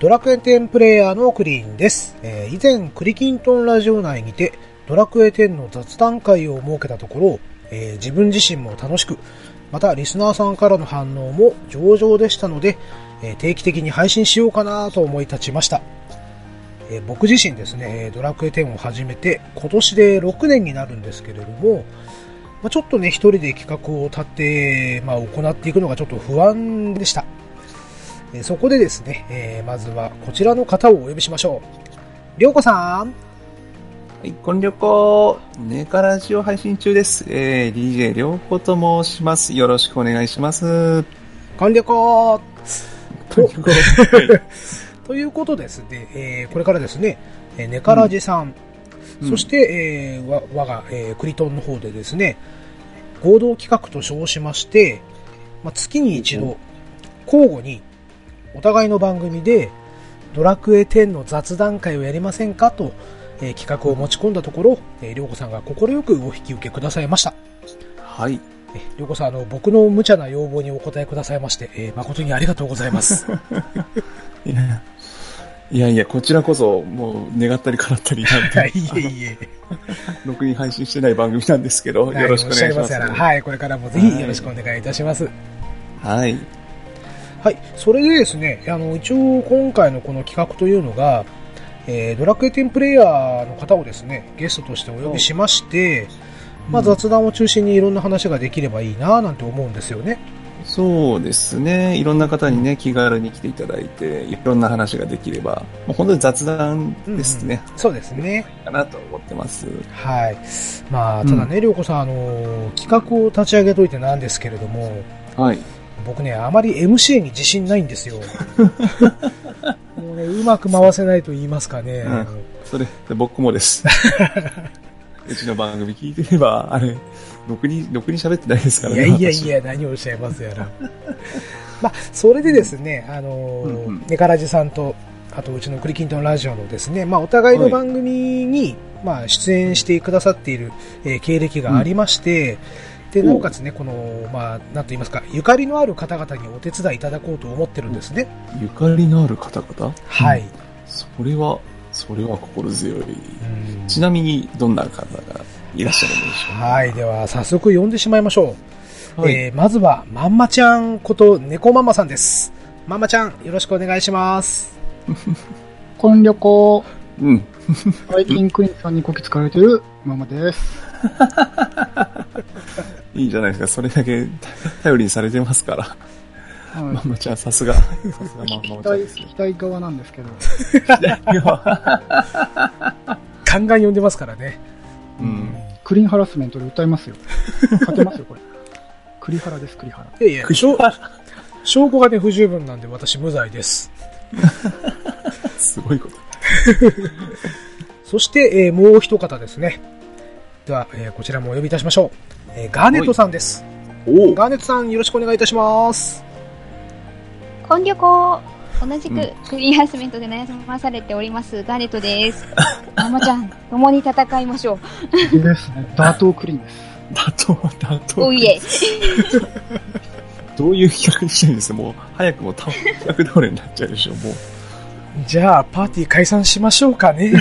ドラクエ10プレイヤーのクリーンです。えー以前、クリキントンラジオ内にて、ドラクエ10の雑談会を設けたところ、えー自分自身も楽しく、またリスナーさんからの反応も上々でしたので、えー定期的に配信しようかなと思い立ちました。え僕自身ですね、ドラクエ10を始めて今年で6年になるんですけれども、まあ、ちょっとね、一人で企画を立て、まあ、行っていくのがちょっと不安でした。えーそこでですね、えーまずはこちらの方をお呼びしましょう。りょうこさんはい、こんりょこ、ネカラジオ配信中です。えー、DJ りょうこと申します。よろしくお願いします。こんりょここんりょこ。はい ということですね、えーこれからですね、えーネカラジさん、うんそして、えーわ我が、えークリトンの方でですね、合同企画と称しまして、まあ、月に一度、交互に、お互いの番組で、ドラクエ10の雑談会をやりませんかと、えー企画を持ち込んだところ、えーりょうこさんが快くお引き受けくださいました。はい。えーりょうこさん、あの、僕の無茶な要望にお答えくださいまして、えー誠にありがとうございます。いやいやいや、こちらこそ、もう、願ったり叶ったりなんはい、て、いえいえ。ろくに配信してない番組なんですけど、よろしくお願いします。はい、これからもぜひよろしくお願いいたします。はい。はい、それでですね、あの、一応今回のこの企画というのが、えードラクエ10プレイヤーの方をですね、ゲストとしてお呼びしまして、まあ雑談を中心にいろんな話ができればいいななんて思うんですよね。そうですね。いろんな方にね、気軽に来ていただいて、いろんな話ができれば、もう本当に雑談ですね。そうですね。かなと思ってます。はい。まあ、ただね、りょうこさん、あの、企画を立ち上げといてなんですけれども、はい。僕ね、あまり MC に自信ないんですよ。もうね、うまく回せないと言いますかね。うんそれ、僕もです。うちの番組聞いてれば、あれ、ろくに、ろくに喋ってないですからね。いやいやい私。や、何をおっしゃいますやら。まあ、それでですね、あのーうんうんネカラジさんと、あとうちのクリキントンラジオのですね、まあ、お互いの番組に、まあ、出演してくださっている、えー経歴がありまして、で、なおかつね、この、まあ、なんと言いますか、ゆかりのある方々にお手伝いいただこうと思ってるんですね。ゆかりのある方々？はい。。それは、それは心強い。うんちなみに、どんな方がいらっしゃるんでしょう？はい。では、早速呼んでしまいましょう。はいえーまずは、まんまちゃんこと、猫ママさんです。まんまちゃん、よろしくお願いします。こんりょこ、うん。最近クリンさんにこき使われてるママです。いいじゃないですか。それだけ頼りにされてますから。はいママちゃん、さすが。さすがママちゃんです側なんですけど、ガンガン呼んでますからね。うん。クリーンハラスメントで訴えますよ。勝てますよ、これ。栗原です、栗原。いやいや、証証拠がね、不十分なんで私無罪です。すごいこと。そして、えーもう一方ですね。では、えーこちらもお呼びいたしましょう。えーガーネットさんです。おガーネットさん、よろしくお願いいたします。こんりょこ同じうんくクリーンハラスメントで悩まされております、ガーネットです。ママちゃん、共に戦いましょう。ですね。打倒クリーンです。だと、だと。おいえ。どういう企画にしたいんですか？もう、早くもた企画倒れになっちゃうでしょ。もう、じゃあ、パーティー解散しましょうかね。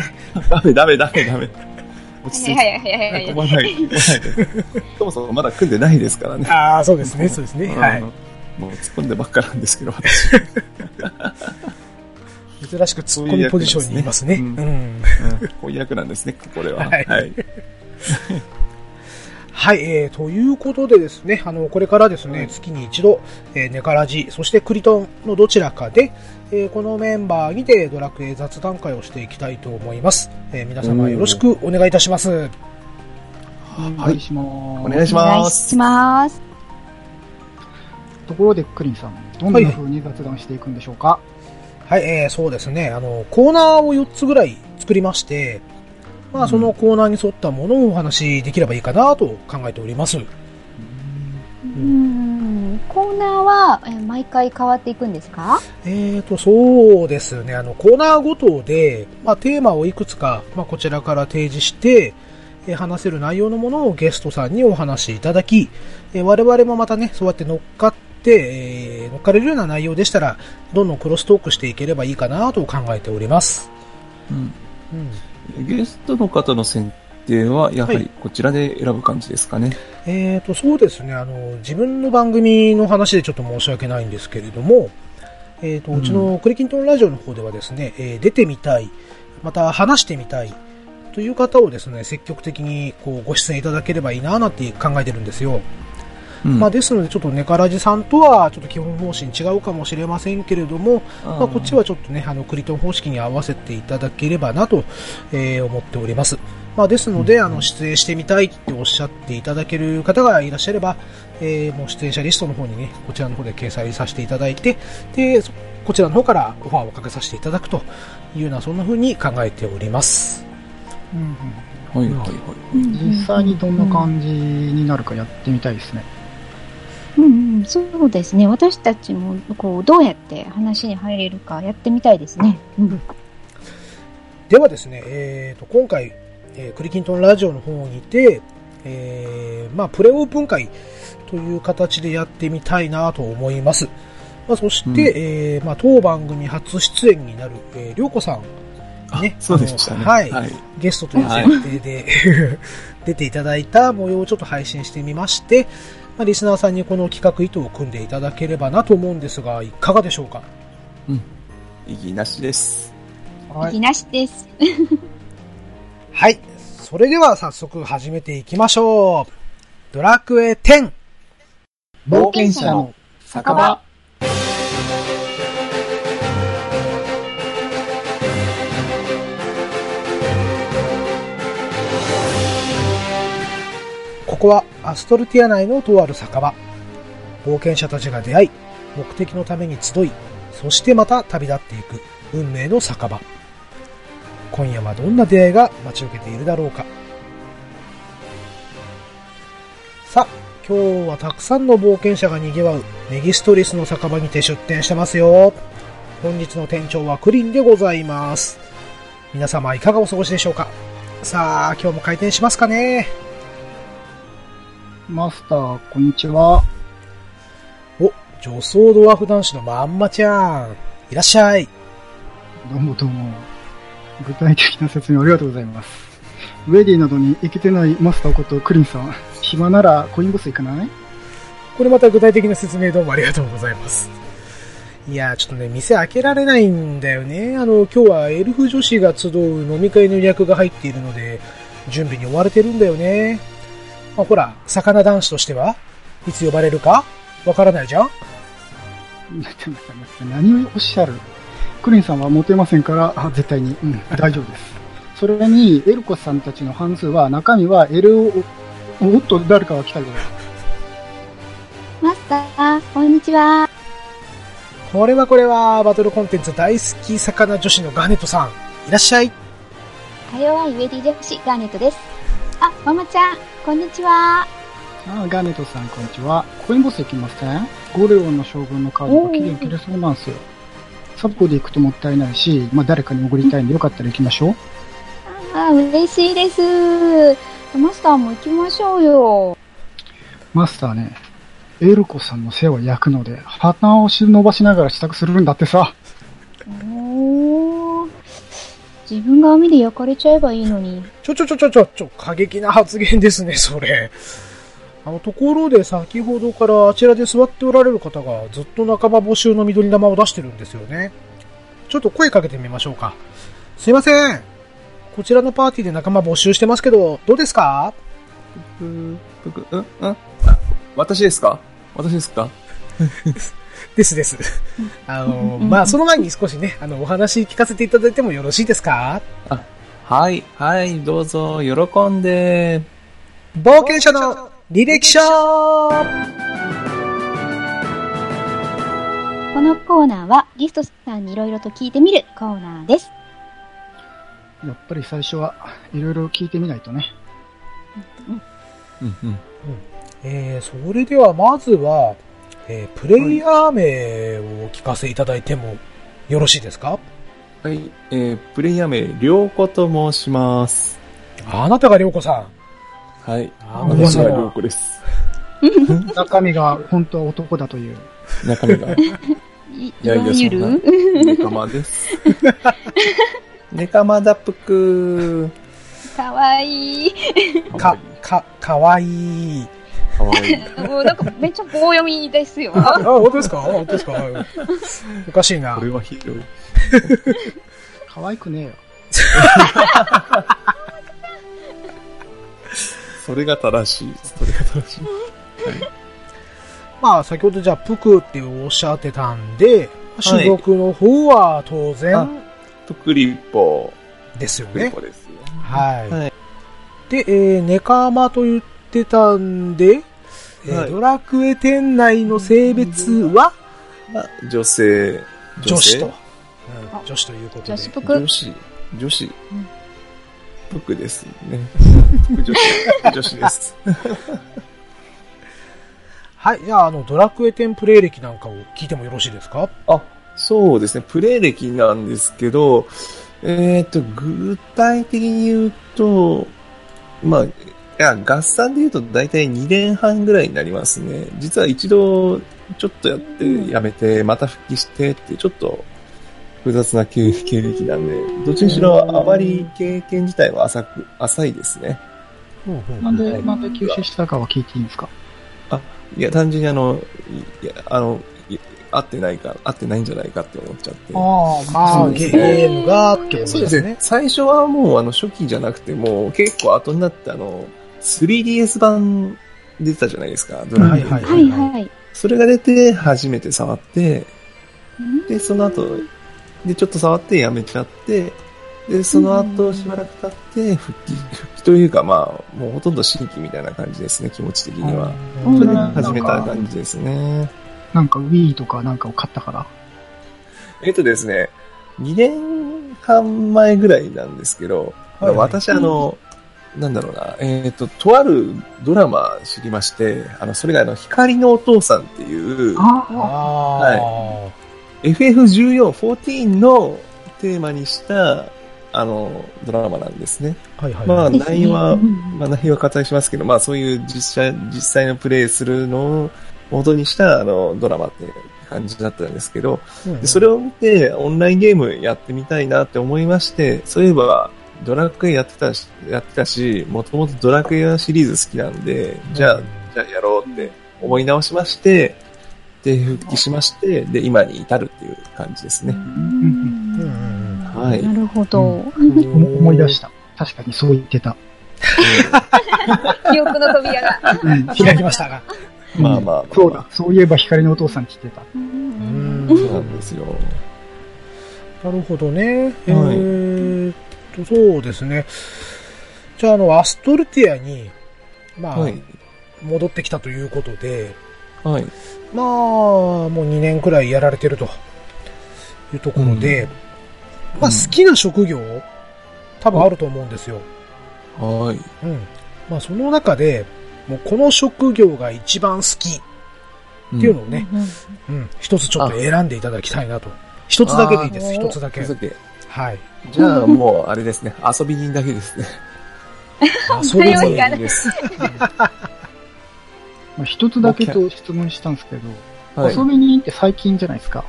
ダメダメダメダメ。落ち着いて。はいはいはいはい。そもそもまだ組んでないですからね。ああ、そうですね、そうですね。はい。もう突っ込んでばっかなんですけど、私。珍しく突っ込みポジションにいますね。こういう役なんですね、これは。はいはい。はい、えー、ということでですね、あの、これからですね、月に一度、えーネカラジ、そしてクリトンのどちらかで、えーこのメンバーにてドラクエ雑談会をしていきたいと思います。えー皆様よろしくお願いいたします。お願いします。お願いしますし。ます。ところでクリーンさん、どんな風に雑談していくんでしょうか、はい、えー、そうですね、あの、コーナーを4つぐらい作りまして、まあ、そのコーナーに沿ったものをお話しできればいいかなと考えております。うーん、コーナーは、えー毎回変わっていくんですか？えーと、そうですね。あの、コーナーごとで、まあ、テーマをいくつか、まあ、こちらから提示して、えー話せる内容のものをゲストさんにお話しいただき、えー我々もまたね、そうやって乗っかっって、えー乗っかれるような内容でしたら、どんどんクロストークしていければいいかなと考えております。うん。うん。ゲストの方の選定は、やははいりこちらで選ぶ感じですかね。えーと、そうですね、あの、自分の番組の話でちょっと申し訳ないんですけれども、えーと、うちのクリキントンラジオの方ではですね、えー出てみたい、また話してみたいという方をですね、積極的にこうご出演いただければいいななんて考えてるんですよ。うん。まあですので、ちょっとネカラジさんとはちょっと基本方針違うかもしれませんけれども、まあ、こっちはちょっとね、あの、クリトン方式に合わせていただければなと、えー思っております。まあ、ですので、あの、出演してみたいっておっしゃっていただける方がいらっしゃれば、えーもう出演者リストの方にね、こちらの方で掲載させていただいて、で、そこちらの方からオファーをかけさせていただくというような、そんな風に考えております。うんはいはいはい。うん実際にどんな感じになるかやってみたいですね。うんうん、そうですね。私たちも、こう、どうやって話に入れるかやってみたいですね。うん。ではですね、えー、と今回、えークリキントンラジオの方にて、えーまあ、プレオープン会という形でやってみたいなと思います。まあ、そして、うんえーまあ、当番組初出演になる、えー、りょうこさん、あねそうでしたね。はいはい。ゲストという設定で、出ていただいた模様をちょっと配信してみまして、まあ、リスナーさんにこの企画意図を組んでいただければなと思うんですが、いかがでしょうか？意義なしです。はい。いきなしです。はい。それでは早速始めていきましょう。ドラクエ10。冒険者の酒場。ここはアストルティア内のとある酒場。冒険者たちが出会い、目的のために集い、そしてまた旅立っていく運命の酒場。今夜はどんな出会いが待ち受けているだろうか。さあ、今日はたくさんの冒険者が賑わうメギストリスの酒場にて出店してますよ。本日の店長はクリンでございます。皆様いかがお過ごしでしょうかさあ、今日も開店しますかねマスター、こんにちは。お、女装ドワーフ男子のまんまちゃん。いらっしゃい。どうもどうも。具体的な説明ありがとうございます。ウェディなどに行けてないマスターことクリンさん。暇ならコインボス行かない？これまた具体的な説明どうもありがとうございます。いやー、ちょっとね、店開けられないんだよね。あの、今日はエルフ女子が集う飲み会の予約が入っているので、準備に追われてるんだよね。まあ、ほら、魚男子としてはいつ呼ばれるかわからないじゃん？待って待って待って、何をおっしゃる？クリンさんはモテませんから、あ絶対に、うん、大丈夫です。それに、エルコさんたちの半数は、中身は L を、おっと、誰かが来たけど、マスター、こんにちは。これはこれは、バトルコンテンツ大好き魚女子のガネットさん。いらっしゃい。か弱いウェディ女子ガーネットです。あ、ママちゃん、こんにちは。あガーネットさん、こんにちは。コインボス行きません？ゴレオンの将軍のカードが期限切れそうなんですよ。サブコで行くともったいないし、まあ誰かに送りたいんでよかったら行きましょう。あ、嬉しいです。マスターも行きましょうよ。マスターね、エルコさんの世話焼くので、鼻を伸ばしながら支度するんだってさ。おー。自分が網で焼かれちゃえばいいのに。ちょちょちょちょちょ、ちょ、過激な発言ですね、それ。あの、ところで先ほどからあちらで座っておられる方がずっと仲間募集の緑玉を出してるんですよね。ちょっと声かけてみましょうか。すいません。こちらのパーティーで仲間募集してますけど、どうですか？うんうんあ私ですか？私ですか？ですです。あの、まあ、その前に少しね、あの、お話聞かせていただいてもよろしいですか？はい、はい、どうぞ、喜んで。冒険者の履歴書このコーナーはゲストさんにいろいろと聞いてみるコーナーです。やっぱり最初はいろいろ聞いてみないとね。うんうん。えー、それではまずは、えープレイヤー名を聞かせいただいてもよろしいですか？はい、えー、プレイヤー名、りょうこと申します。あなたがりょうこさん。はい、あー私はりょうこです。中身が本当は男だという。中身が。い いやいやそんなるネカマです。ネカマ脱服。かわいい。か、か、かわいい。かわいい。も うなんかめっちゃ棒読みですよ。あ、本当ですか？あ本当ですか？はいおかしいなこ。れはひどい。可愛くねえよ。それが正しい。それが正しい。まあ、先ほどじゃあ、プクっておっしゃってたんで、種族の方は当あ然プクリポ。ですよねプクリポ。ですよ。はい。はいで、えー、ネカマと言ってたんで、えーはいドラクエ店内の性別は？まあ女性。女子と。うんあ女子ということで。女子ぷく？女。子。女子ん。ですね。女子。女子 です。はい。じゃあ、あの、ドラクエ10プレイ歴なんかを聞いてもよろしいですか？あ、そうですね。プレイ歴なんですけど、えっ、と、具体的に言うと、まあ、いや、合算で言うと大体2年半ぐらいになりますね。実は一度、ちょっとやって、やめて、また復帰してって、ちょっと複雑な経経歴なんで、どっちにしろあまり経験自体は浅く、浅いですね。なんで、はいなんで吸収したかは聞いていいんですか？いや、単純にあの、いや、あの、い合ってないか、合ってないんじゃないかって思っちゃって。あああ、そうゲですねゲームがってことそうですねですね。。最初はもうあの初期じゃなくても結構後になってあの 3DS 版出てたじゃないですか。ドラクエはいはいはい。それが出て初めて触って、うんで、その後、で、ちょっと触ってやめちゃって、で、その後しばらく経って復帰、復帰というかまあ、もうほとんど新規みたいな感じですね、気持ち的には。うんそれでうん始めた感じですね。なんか Wii とかなんかを買ったから。えっとですね、2年半前ぐらいなんですけど、はいはい私あの、なんだろうな、えっ、と、とあるドラマ知りまして、あの、それがあの、光のお父さんっていう、あああ、FF14、14のテーマにした、あの、ドラマなんですね。はいはい。まあ、内容は、うんまあ、内容は割愛しますけど、まあ、そういう実際、実際のプレイするのを元にした、あの、ドラマって感じだったんですけど、うん。でそれを見て、オンラインゲームやってみたいなって思いまして、そういえば、ドラクエやってたし、やってたし、もともとドラクエシリーズ好きなんで、じゃあ、じゃあやろうって思い直しまして、で、復帰しまして、で、今に至るっていう感じですね。うんうんはい。なるほど。思思い出した。確かにそう言ってた。記憶の扉が。うん開きましたが。まあまあまあそうだ。そういえば光のお父さんって言ってた。ううんんそうなんですよ。なるほどね。えーっと、そうですね。じゃあ、あの、アストルティアに、まあ、はい。戻ってきたということで、はい。まあ、もう2年くらいやられてるというところで、まあ、好きな職業、多分あると思うんですよ。はい。うん。まあ、その中で、もうこの職業が一番好きっていうのをね、うん、一つちょっと選んでいただきたいなと。一つだけでいいです、一つだけ。だけ。はい。じゃあもう、あれですね。遊び人だけですね。遊び人です。まあ一つだけと質問したんですけど、はい遊。びに行って最近じゃないですか。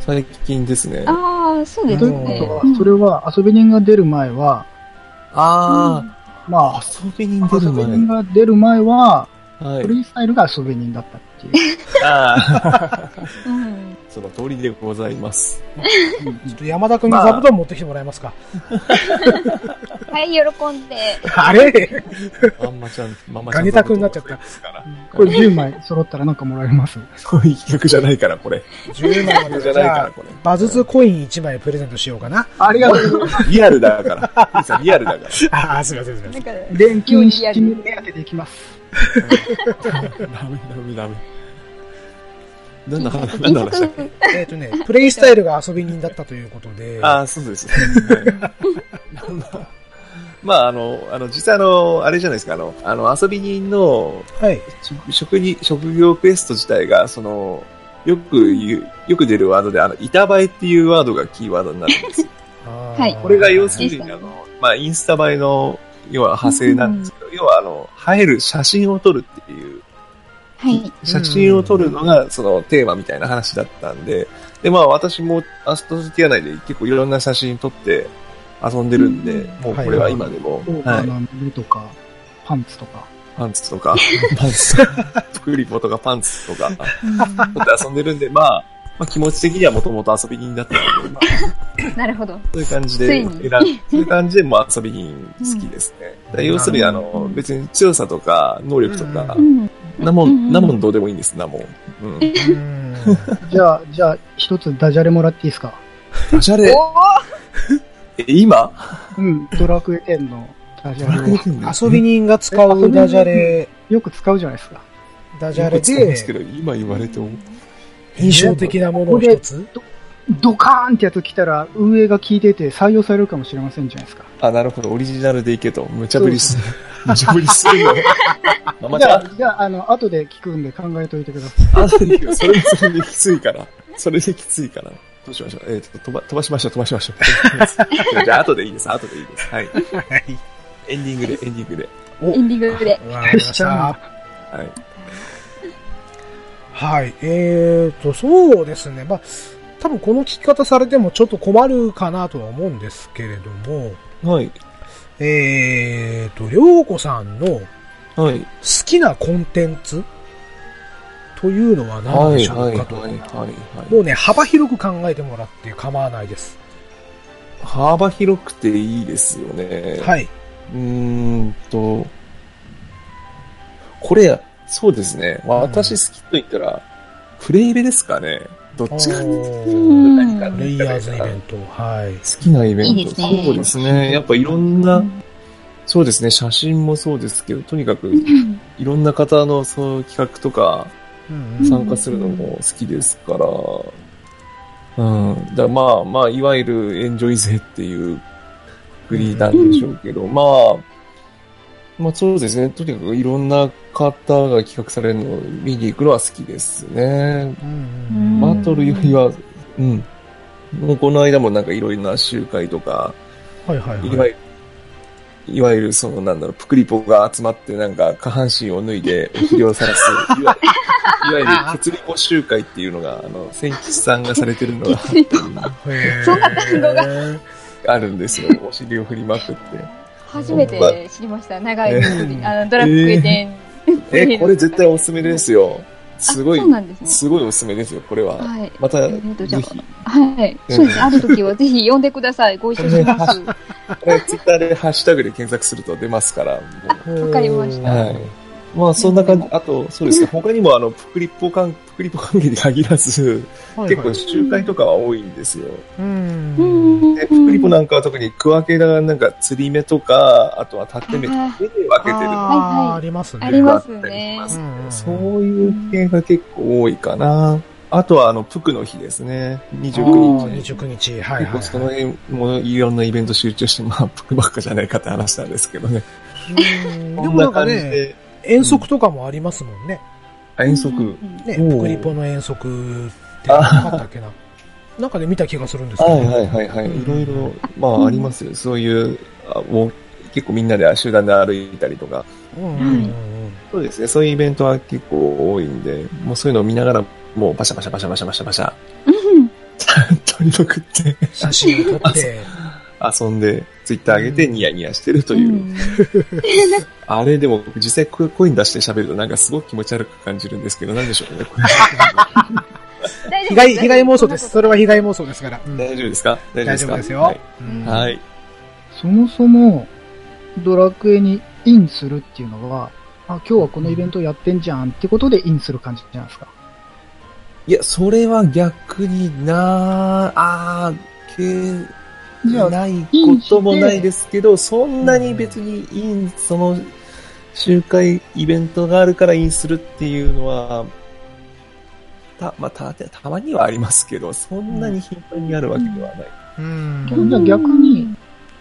最近ですね。ああ、そうですというね。ことは、それは遊び人が出る前は、あまあ、あ、遊び人出る遊び人前。が出る前は、はいフ。リースタイルが遊び人だったっていう。ああ、うんその通りでございます。ちょっと山田くんに座布団持ってきてもらえますか。はい、喜んで。あれ？まんまちゃん、まんまちゃん。ガネタくんになっちゃった。これ10枚揃ったらなんかもらえます？そういう企画じゃないから、これ。10枚までじゃないから、じゃあ、これ。バズズコイン1枚プレゼントしようかな。ありがとうございます。リアルだから。クリアルだから。ああ、すいません、すいません。なんか、錬金七人目当てでいきます。ダメ、ダメ、ダメ。なんだ、なんだ話だっけえっとね、プレイスタイルが遊び人だったということで、ああ、そうです。は いまあ、あの、あの、実際あの、あれじゃないですか、あの、あの、遊び人のはい。職職に、職業クエスト自体が、その、よく言う、よく出るワードで、あの、板映えっていうワードがキーワードになるんですよ。はい。これが要するに、あの、まあ、インスタ映えの、要は派生なんですけど、要はあの、映える写真を撮るっていうはい。写真を撮るのがそのテーマみたいな話だったんで、で、まあ私もアストロティア内で結構いろんな写真撮って遊んでるんで、うん。もうこれは今でも、はい、とか、パンツとか。パンツとか、パンツ。とか、プクリポとかパンツとか、撮って遊んでるんで、まあ、まあ気持ち的にはもともと遊び人だったので、まあ。なるほど。そういう感じでそういう感じでもう遊び人好きですね。だから要するにあの、別に強さとか能力とかう、うん。なも、うんんなもんどうでもいいんです、なもん。うん。うん じゃあ、じゃあ、一つダジャレもらっていいですか？ダジャレ、お え、今？うん、ドラクエ10のダジャレを。遊び人が使うダジャレ、よく使うじゃないですか。ダジャレよく使いますけでど、今言われても。印象的なものを一つドカーンってやつ来たら、運営が聞いてて採用されるかもしれませんじゃないですか。あ、なるほど、オリジナルでいけと。無茶ぶりする。無茶ぶりするの。じゃあ、じゃあ、あの、後で聞くんで考えといてください。あ、それで、それそれできついから。それできついから。どうしましょう？えっ、と、飛ば、飛ばしましょう、飛ばしましょう。じゃあ、後でいいです、後でいいです。はい。はい。エンディングで、エンディングで。エンディングで。わかりました。はい。はい。えーと、そうですね。まあ、多分この聞き方されてもちょっと困るかなとは思うんですけれども、はい。えーと、りょうこさんの好はい。きなコンテンツというのは何はい、でしょうかと。はい。もうね、幅広く考えてもらって構わないです。幅広くていいですよね。はい。うーんと、これ、そうですね。まあ、私好きと言ったら、プレイベですかね。どっちかってい？うとうん何かレイヤーズイベント。はい。好きなイベント。いいですねそうですね。やっぱいろんな、そうですね。写真もそうですけど、とにかくいろんな方のそういう企画とかうん参加するのも好きですから、うん。だまあまあ、いわゆるエンジョイ勢っていうグリーなんでしょうけど、まあ、まあそうですね。とにかくいろんな方が企画されるのを見に行くのは好きですね。うんバトルよりは、うん。もうこの間もなんかいろいろな集会とか、はいはいいわはい。ゆる、いわゆるそのなんだろう、プクリポが集まってなんか下半身を脱いでお尻をさらす、いわいわゆる血リポ集会っていうのが、あの、千吉さんがされてるのがそんな単語があるんですよ。お尻を振りまくって。初めて知りました。長い作り。あの、ドラクエ10。え、これ絶対おすすめですよ。すごいすね。すごいおすすめですよ、これは。はい。また、えぜーとじゃひ。あはい。そうですね。ある時はぜひ呼んでください。ご一緒します。これツイッターでハッシュタグで検索すると出ますから。わかりましたはい。まあ、そんな感じ。あと、そうですね。他にも、あの、プクリポ関、プクリポ関係に限らず、はい結構集会とかは多いんですよ。うん。で、プクリポなんかは特に区分けがなんか釣り目とか、あとは縦目、あ目で分けてるのがあはいーはいありますね。ありますあったりしますうんそういう系が結構多いかな。あとは、あの、プクの日ですね。あ29ー日。29日。はいはい結構そのはい。辺もいろんなイベント集中して、まあ、プクばっかじゃないかって話なんですけどね。うんでこもなんかんな感じね、で、遠足とかもありますもんね。あ遠足。ね、プクリポの遠足ってなかったっけな。なんかで見た気がするんですけど。はいはいはいはい。いろいろ、まあありますよ。そういう、あもう結構みんなで集団で歩いたりとか。うんうんうんそうですね。そういうイベントは結構多いんで、もうそういうのを見ながら、もうバシャバシャバシャバシャバシャバシャ、撮りまくって、写真を撮って。遊んで、ツイッター上げてニヤニヤしてるという。あれでも実際こ声に出して喋るとなんかすごく気持ち悪く感じるんですけど、なんでしょうね。これ被害、被害妄想です。それは被害妄想ですから。うん大丈夫ですか？大丈夫大ですか？丈夫ですよはい。。うんはい。そもそも、ドラクエにインするっていうのは、あ、今日はこのイベントやってんじゃんってことでインする感じじゃないですか。いや、それは逆になあー、けないこともないですけど、そんなに別にイン、その、集会イベントがあるからインするっていうのは、た、まあ、た、たまにはありますけど、そんなに頻繁にあるわけではない。うん。じゃあ逆に、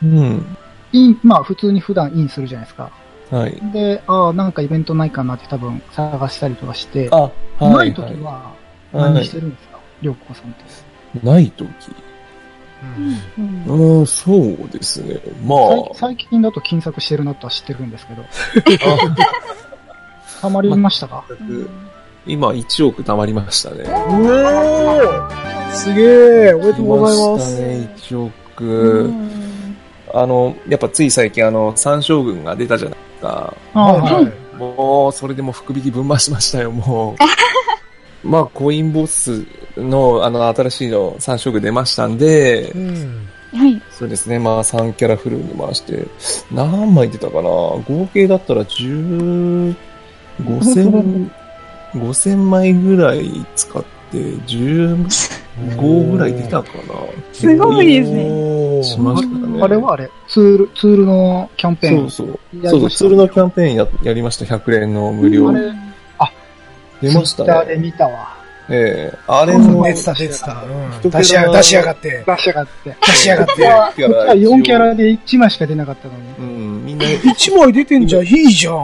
うん。イン、まあ普通に普段インするじゃないですか。はい。で、ああ、なんかイベントないかなって多分探したりとかして、あ、は。ないい時ははい何してるんですか？りょうこさんって。ない時？うんそうですね。まあ、最最近だと金策してるなとは知ってるんですけど。溜まりましたか？今1億貯まりましたね。うおーすげえおめでとうございます。来したね、1億。あの、やっぱつい最近あの、三将軍が出たじゃないですか。はい。もう、それでも福引き分増しましたよ、もう。まあ、コインボスの、あの、新しいの3色出ましたんでう、ん。はい。そうですね、まあ、3キャラフルに回して、何枚出たかな合計だったら10、5000、5000枚ぐらい使って、15ぐらい出たかなすごいですねしましたね。あれはあれ、ツール、ツールのキャンペーン。そうそう。そうそう、ツールのキャンペーンややりました、100連の無料あ。れ、出ましたツイッターでね。見たわ。ええあれも、出てた出てた。うん出しや出しやがって。出しやがって。出しやがって。キャラ4キャラで1枚しか出なかったのに。うん、みんな、1枚出てんじゃん、いいじゃん。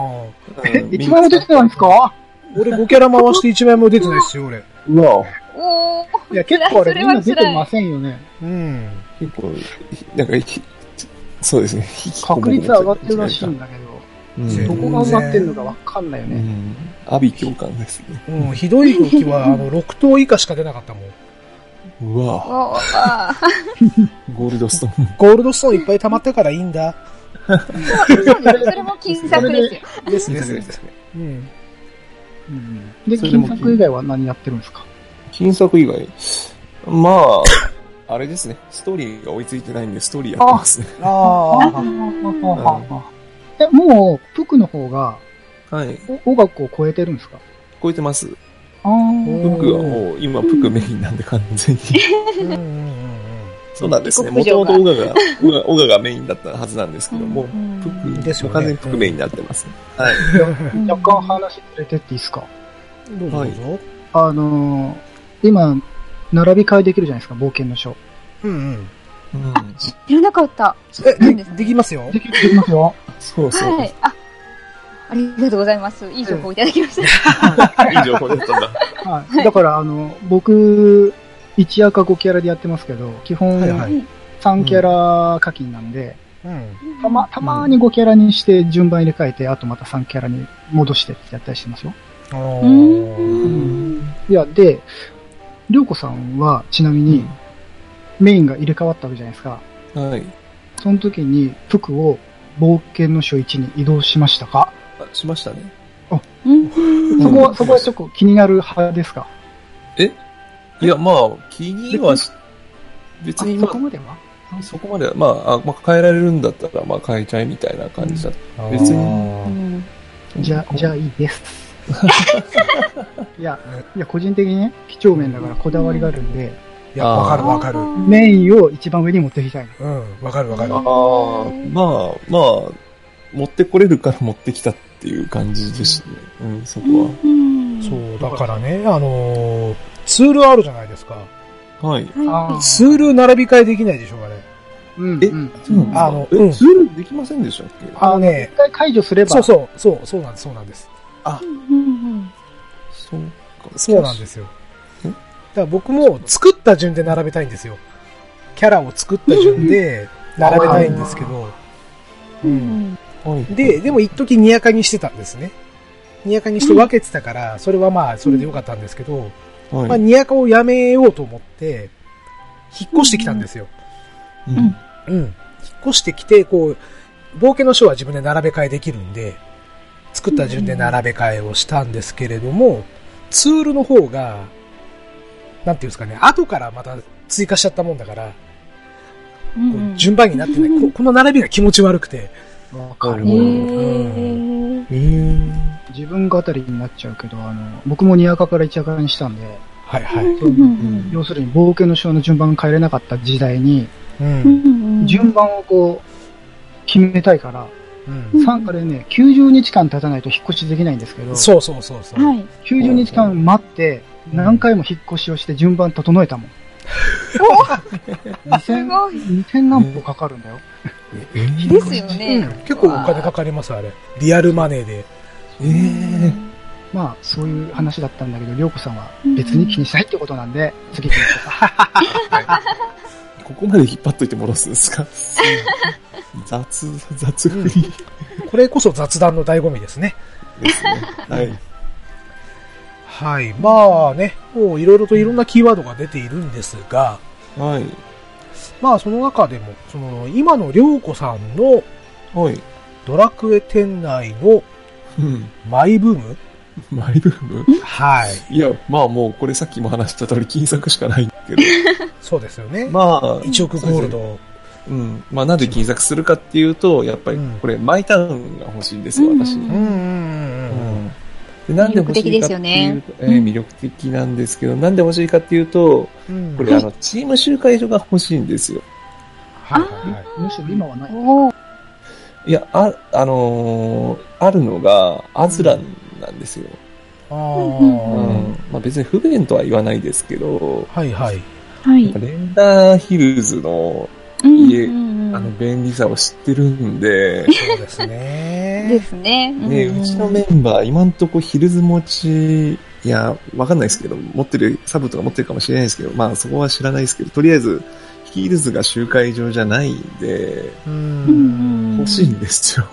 え、うん1枚も出てたんですか？俺5キャラ回して1枚も出てないっすよ、俺。うわ。いや、結構あれそみんな出てませんよね。うん。結構、なんか、ひそうですね。確率上がってるらしいんだけど、うん。どこが上がってるのかわかんないよね。うん。阿鼻共感ですね。うん、ひどい時は、あの、6頭以下しか出なかったもん。うわ、おーあゴールドストーン。ゴールドストーンいっぱい溜まったからいいんだ。ーそれも金策ですよ。ですですです。で、金策以外は何やってるんですか？金作以外、まあ、あれですね。ストーリーが追いついてないんで、ストーリーやってますね。ああ。え、もう、プクの方が、はい。お音楽を超えてるんですか？超えてます。あープクはもう、今、プクメインなんで完全に。そうなんですね。もともとオガが、オガがメインだったはずなんですけども、うんプク、ですよね完全にプクメインになってます。はい。若干話ずれてっていいですか？どうぞどうぞ。あのー、今、並び替えできるじゃないですか、冒険の書。うんうん。うん。知らなかった。え、できますよ。できできますよ。そうそう。はい。あ、ありがとうございます。いい情報をいただきました。いい情報だったんだ。はい。だから、あの、僕、1赤5キャラでやってますけど、基本はいはい3キャラ課金なんで、うん。たま、たまに5キャラにして順番入れ替えて、あとまた3キャラに戻してってやったりしてますよ。あうーん。いや、で、りょうこさんは、ちなみに、メインが入れ替わったわけじゃないですか。はい。その時に、服を冒険の書1に移動しましたか、あしましたね。うん。そこは、そこはちょっと気になる派ですか？いや、まあ、気にはし、別に、まあそこまでは？あ、そこまでは、まあ、あまあ、変えられるんだったら、まあ、変えちゃえみたいな感じだっ別に。あーうん。じゃあ、じゃあいいです。いや、いや、個人的にね、几帳面だからこだわりがあるんで、いや、わかるわかる。メインを一番上に持っていきたいの。うん、わかるわかる。あ。あ、まあ、まあ、持ってこれるから持ってきたっていう感じでしたね。うん、そこうんそう、だからね、あのーツールあるじゃないですか。は。はい。はツール並び替えできないでしょうかね。うん、えうん。そうなんですかあのうんえ、ツールできませんでしたっけ？あのね一、回解除すれば、そうそう、そう、そうなんです、そうなんです。いうんそうか。そうなんですよ。んだから僕も作った順で並べたいんですよ。キャラを作った順で並べたいんですけど。う。うん。で、でも一時にやかにしてたんですね。にやかにして分けてたから、それはまあ、それでよかったんですけど、はい、まあ、にやかをやめようと思って、引っ越してきたんですよ。うん。うん。引っ越してきて、こう、冒険の書は自分で並べ替えできるんで、作った順で並べ替えをしたんですけれども、ツールの方が、なんていうんですかね、後からまた追加しちゃったもんだから、うんこう順番になってない、ここの並びが気持ち悪くて、わかるへうんーえー、自分語りになっちゃうけど、あの、僕もニアカから1赤にしたんで、はいはい。そううん要するに冒険の書の順番が変えれなかった時代に、う。うんん順番をこう、決めたいから、うん。参加でね、90日間経たないと引っ越しできないんですけど、そうそうそうそう。はい。90日間待って、何回も引っ越しをして順番整えたもん。2000すごい。2000何歩かかるんだよ。えー、ですようんね。結構お金かかります、あれ。リアルマネーで。えー、まあ、そういう話だったんだけど、りょうこさんは別に気にしないってことなんで、次行きましょうか。ここまで引っ張っといてもらすんですか？雑、雑振り。これこそ雑談の醍醐味ですね。ですね。はい。はい。まあね、もういろいろといろんなキーワードが出ているんですが、はい。まあその中でも、その、今のりょうこさんのはい。ドラクエ店内のうん。マイブーム？マイブーム？はい。いや、まあもうこれさっきも話した通り金策しかないけど。そうですよね。まあ、1億ゴールド。うん。まあなんで金策するかっていうと、やっぱりこれ、マイタウンが欲しいんですよ、私。ううんんうんうんでなんで欲しいかっていうと、ねえー魅力的なんですけど、なんで欲しいかっていうと、うん。これあの、チーム集会所が欲しいんですよ。はいはいはい。むしろ今はない。いや、あ、あのーあるのが、アズランなんですよ。あうあ、ん。まあ別に不便とは言わないですけど、はいはい。はい。レンダーヒルズの、家うんうんあの、便利さを知ってるんで、そうですでね。すね。ね、んうちのメンバー、今んとこヒルズ持ち、いや、わかんないですけど、持ってる、サブとか持ってるかもしれないですけど、まあそこは知らないですけど、とりあえず、ヒルズが集会場じゃないんで、う。うんん欲しいんですよ。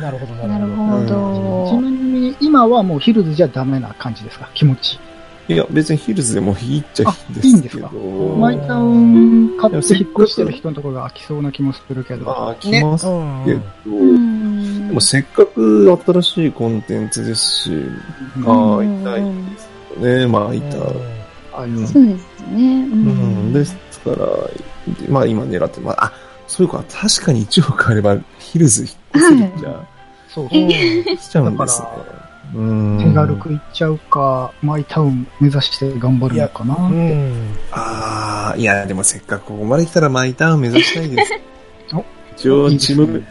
なるほどなるなるほほちど。なみに今はもうヒルズじゃダメな感じですか？気持ち。いや、別にヒルズでもいいっちゃあいいんですけど。いいんマイタウン買って引っ越してる人のところが飽きそうな気もするけど。まあ、ど。ね。来ますうんけど、うんでもせっかく新しいコンテンツですし、うんああ、いたいですよね、まあ、いた。あそうですね。ううん、ですから、まあ今狙って、まあ、あ、そういうか、確かに1億あればヒルズ引っ越せるじゃん。そうそう。しちゃうんですね。手軽く行っちゃうか、マイタウン目指して頑張るのかな。うん。ああ、いや、でもせっかくここまで来たらマイタウン目指したいです。お一応いいですねチーム、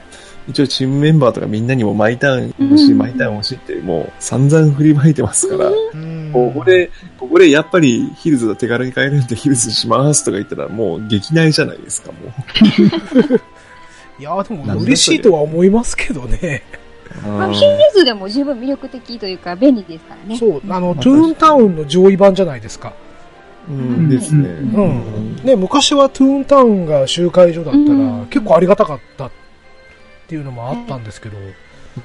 一応チームメンバーとかみんなにもマイタウン欲しい、うんマイタウン欲しいってもう散々振りまいてますから、うんここで、ここでやっぱりヒルズが手軽に買えるんでヒルズしますとか言ったらもう激内じゃないですか、もう。いや、でも嬉しいとは思いますけどね。まあ、ヒルズでも十分魅力的というか便利ですからね。そう、あの、トゥーンタウンの上位版じゃないですか。うんですね。うんうん。ね、昔はトゥーンタウンが集会所だったら、うん結構ありがたかったっていうのもあったんですけど、う。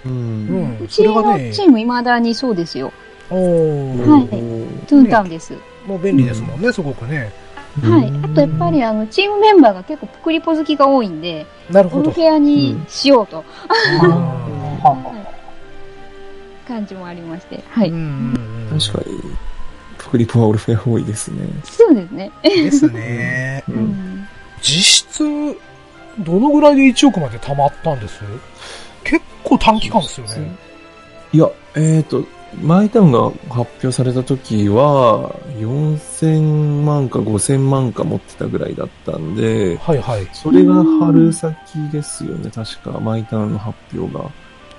うんん。うちそれがねのチ、ーム未だにそうですよ。おーはいうんトゥーンタウンです。もう便利ですもんね、すごくね。はい。あとやっぱりあの、チームメンバーが結構プクリポ好きが多いんで、なるほどこの部。屋にしようと、感じもありまして。はい。ーうん確かに、プクリポはオルフェア多いですね。そうですね。ですね。実質、どのぐらいで1億まで貯まったんです？結構短期間ですよね。いや、えっ、と、マイタウンが発表された時は、4000万か5000万か持ってたぐらいだったんで、はいはい。それが春先ですよね、確か、マイタウンの発表が。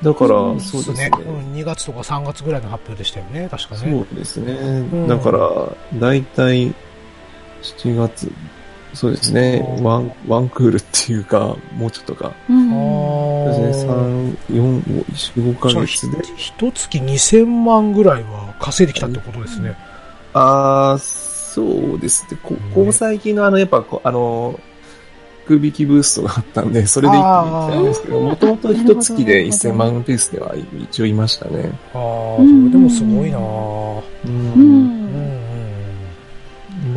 だから、うんそうですね。うん、2月とか3月ぐらいの発表でしたよね、確かね。そうですね。んだから、だいたい7月、そうですね、ワン、ワンクールっていうか、もうちょっとか。うん。そうですね、3、4、5、4、5ヶじゃあ月で。ひ一月2000万ぐらいは稼いできたってことですね。ああ、そうですね。こここ最近のあの、やっぱあの、空引きブーストがあったんで、それで一気に来たんですけど、もともと一月で1000万ペースでは一応いましたね。ああ、それでもすごいなぁう。ん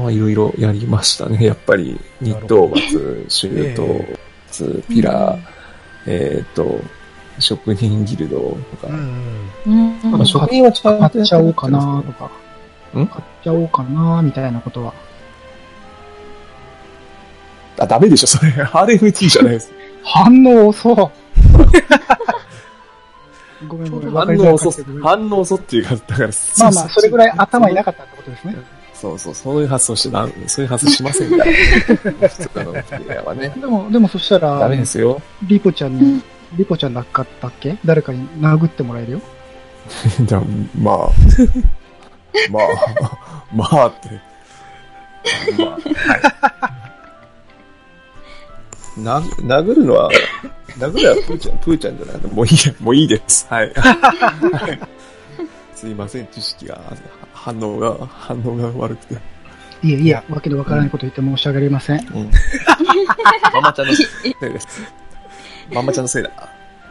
まあ、いろいろやりましたね。やっぱり、日東松、シュート、松ピラー、えっと、職人ギルドとかうん。う。ん。うん。まあ、職人はちゃんとや買っちゃおうかなとか。ん？買っちゃおうかなみたいなことは。あ、ダメでしょ、それ。RMT じゃないです。反応遅い。ごめんごめん。反応遅反応遅っていうか、だから、まあまあ、それぐらい頭いなかったってことですね。そうそう、そういう発想してな、そういう発想しませんか？ら。普通のプレイヤーはね。でも、でもそしたら、ダメですよ。リポちゃんに、リポちゃんだかったっけ？誰かに殴ってもらえるよ？じゃあ、まあ、まあ、まあって。まあ、はい。な、殴るのは、殴るのはプーちゃん、プーちゃんじゃない？のもういいや、もういいです。はい。はいすいません、知識が、反応が、反応が悪くて。いえいえ、わけのわからないこと言って申し訳ありません。うん。ママちゃんのせいです。ママちゃんのせいだ。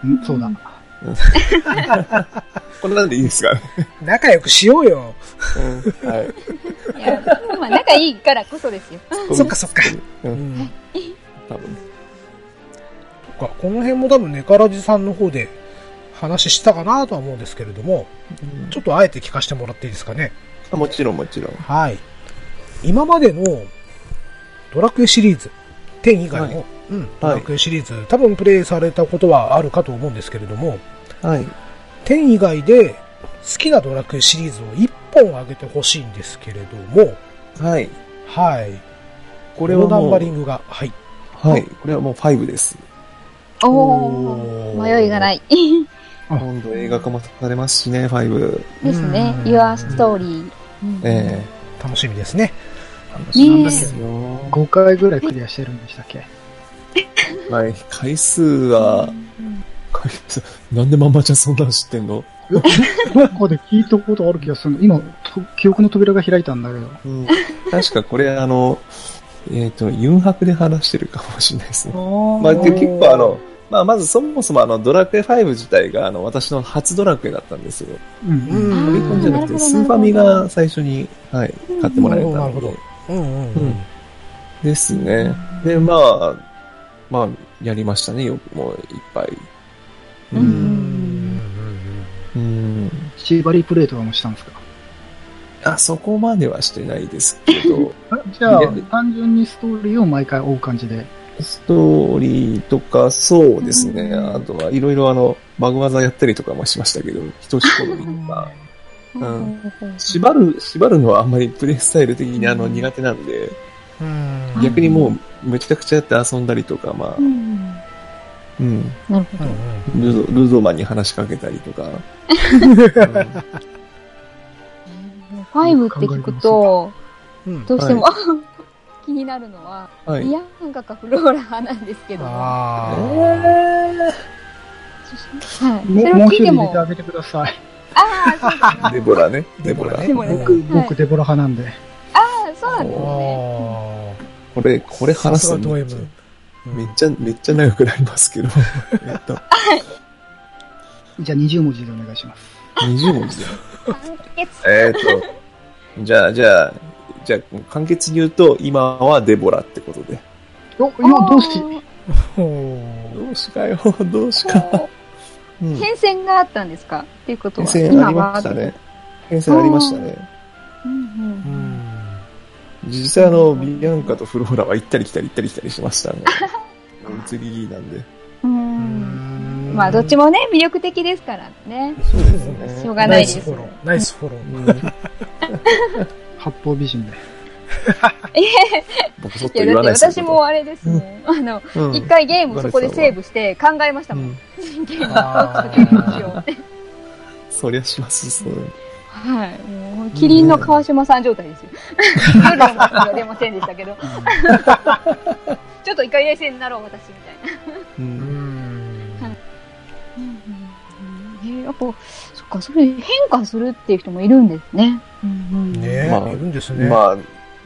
うん、そうだ。これなんでいいですか？ね。仲良くしようよ。うん。はい。いや、まあ仲いいからこそですよ。そっかそっか。う。うんん。多分。この辺も多分ネカラジさんの方で話したかなとは思うんですけれども、ちょっとあえて聞かせてもらっていいですかね。あもちろんもちろん。はい。今までのドラクエシリーズ、10以外の、はいうん、ドラクエシリーズ、多分プレイされたことはあるかと思うんですけれども、はい。10以外で好きなドラクエシリーズを1本挙げてほしいんですけれども、はい。はい。これはナンもう、バリングが、はい。はい。これはもう5です。おおーー、迷いがない。あ今度映画化もされますしね、5。ですねう。ん Your Story。うんえ楽しみですね。えなんだっけですよ。5回ぐらいクリアしてるんでしたっけ？はい。回数は、回数、なんでママちゃんそんなの知ってんの？どっかで聞いたことある気がするの今、と記憶の扉が開いたんだけど。うん。確かこれあの、えっ、と、ユンハクで話してるかもしれないですね。まあ、で結構あの、まあ、まずそもそもあの、ドラクエ5自体があの、私の初ドラクエだったんですよ。うん。ううん。んファミコンじゃなくて、スーファミが最初に、はい、買ってもらえたなるほどので。。うんうんううんん。ですね。で、まあ、まあ、やりましたね、よく、もう、いっぱい。う。うんんうん。シーバリープレイとかもしたんですか？あ、そこまではしてないですけど、あじゃあ単純にストーリーを毎回追う感じで。ストーリーとか、そうですね。うん。あとは、いろいろあの、バグ技やったりとかもしましたけど、人し好みとか。うん。縛る、縛るのはあんまりプレイスタイル的にあのうん。苦手なんで、うん。逆にもうめちゃくちゃやって遊んだりとか、まあ。う、ん。うん、なるほど。ルゾルゾマンに話しかけたりとか、5って聞くと、うん。どうしても、気になるのは、はい。ビアンカかフローラ派なんですけども。あーはい。そもれをもう一人入れても、あげてください。あ、そうだね。デボラね、デボラ。デボラねでもね、僕、はい僕、デボラ派なんで。ああ、そうなんですね。あこれ、これ話すすがドの M。めっちゃ、めっちゃ長くなりますけど、えっと、じゃあ20文字でお願いします。20文字で。えっと、じゃあ、じゃあ、じゃあ、簡潔に言うと、今はデボラってことで。お、よ、どうし、ほーどうしかよ、どうしか。うん。変遷があったんですか？っていうこと変は。遷ありましたね。変遷ありましたね。実際あの、ビアンカとフローラは行ったり来たり行ったり来たりしましたね。移り気なんで。ううんんまあ、どっちもね、魅力的ですからね。そうですね。しょうがないですナイスフォロー。ナイスフォロー。八方美人で。僕そっといや、言わないですだって私もあれですもん。あの、うん一回ゲームそこでセーブして考えましたもん。うん。ゲームあーどうしようって。そりゃします、そう。はい。もう、キリンの川島さん状態ですよ。夜のマは出ませんでしたけど。ちょっと一回冷静になろう、私、みたいな。う。うんんえーやっぱ、か、それ変化するっていう人もいるんですね。うんうんねえ、まあいるんですね。まあ、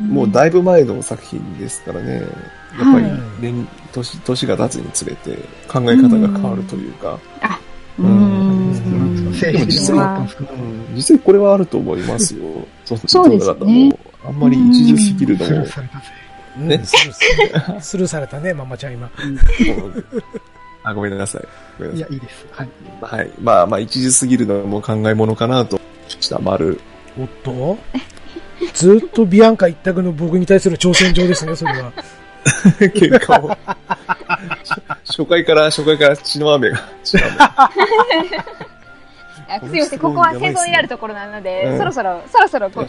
もうだいぶ前の作品ですからね。やっぱりはい年、年、年が経つにつれて考え方が変わるというか。ううんん。性でも実際実際これはあると思いますよ。そそうですねあんまり一時すぎるのもスルー。されたぜ。うんねスルースルーされたね、ママちゃん今。あ、ごめんなさい。ごめんいや、なさい。いいです。はい。はい。まあまあ、一時すぎるのも考えものかなとした丸。おっと？ずっとビアンカ一択の僕に対する挑戦状ですね、それは。喧嘩を。初回から、初回から血の雨が。血の雨あすいません、ここは戦争になるところなので、うんそろそろ、そろそろこ、う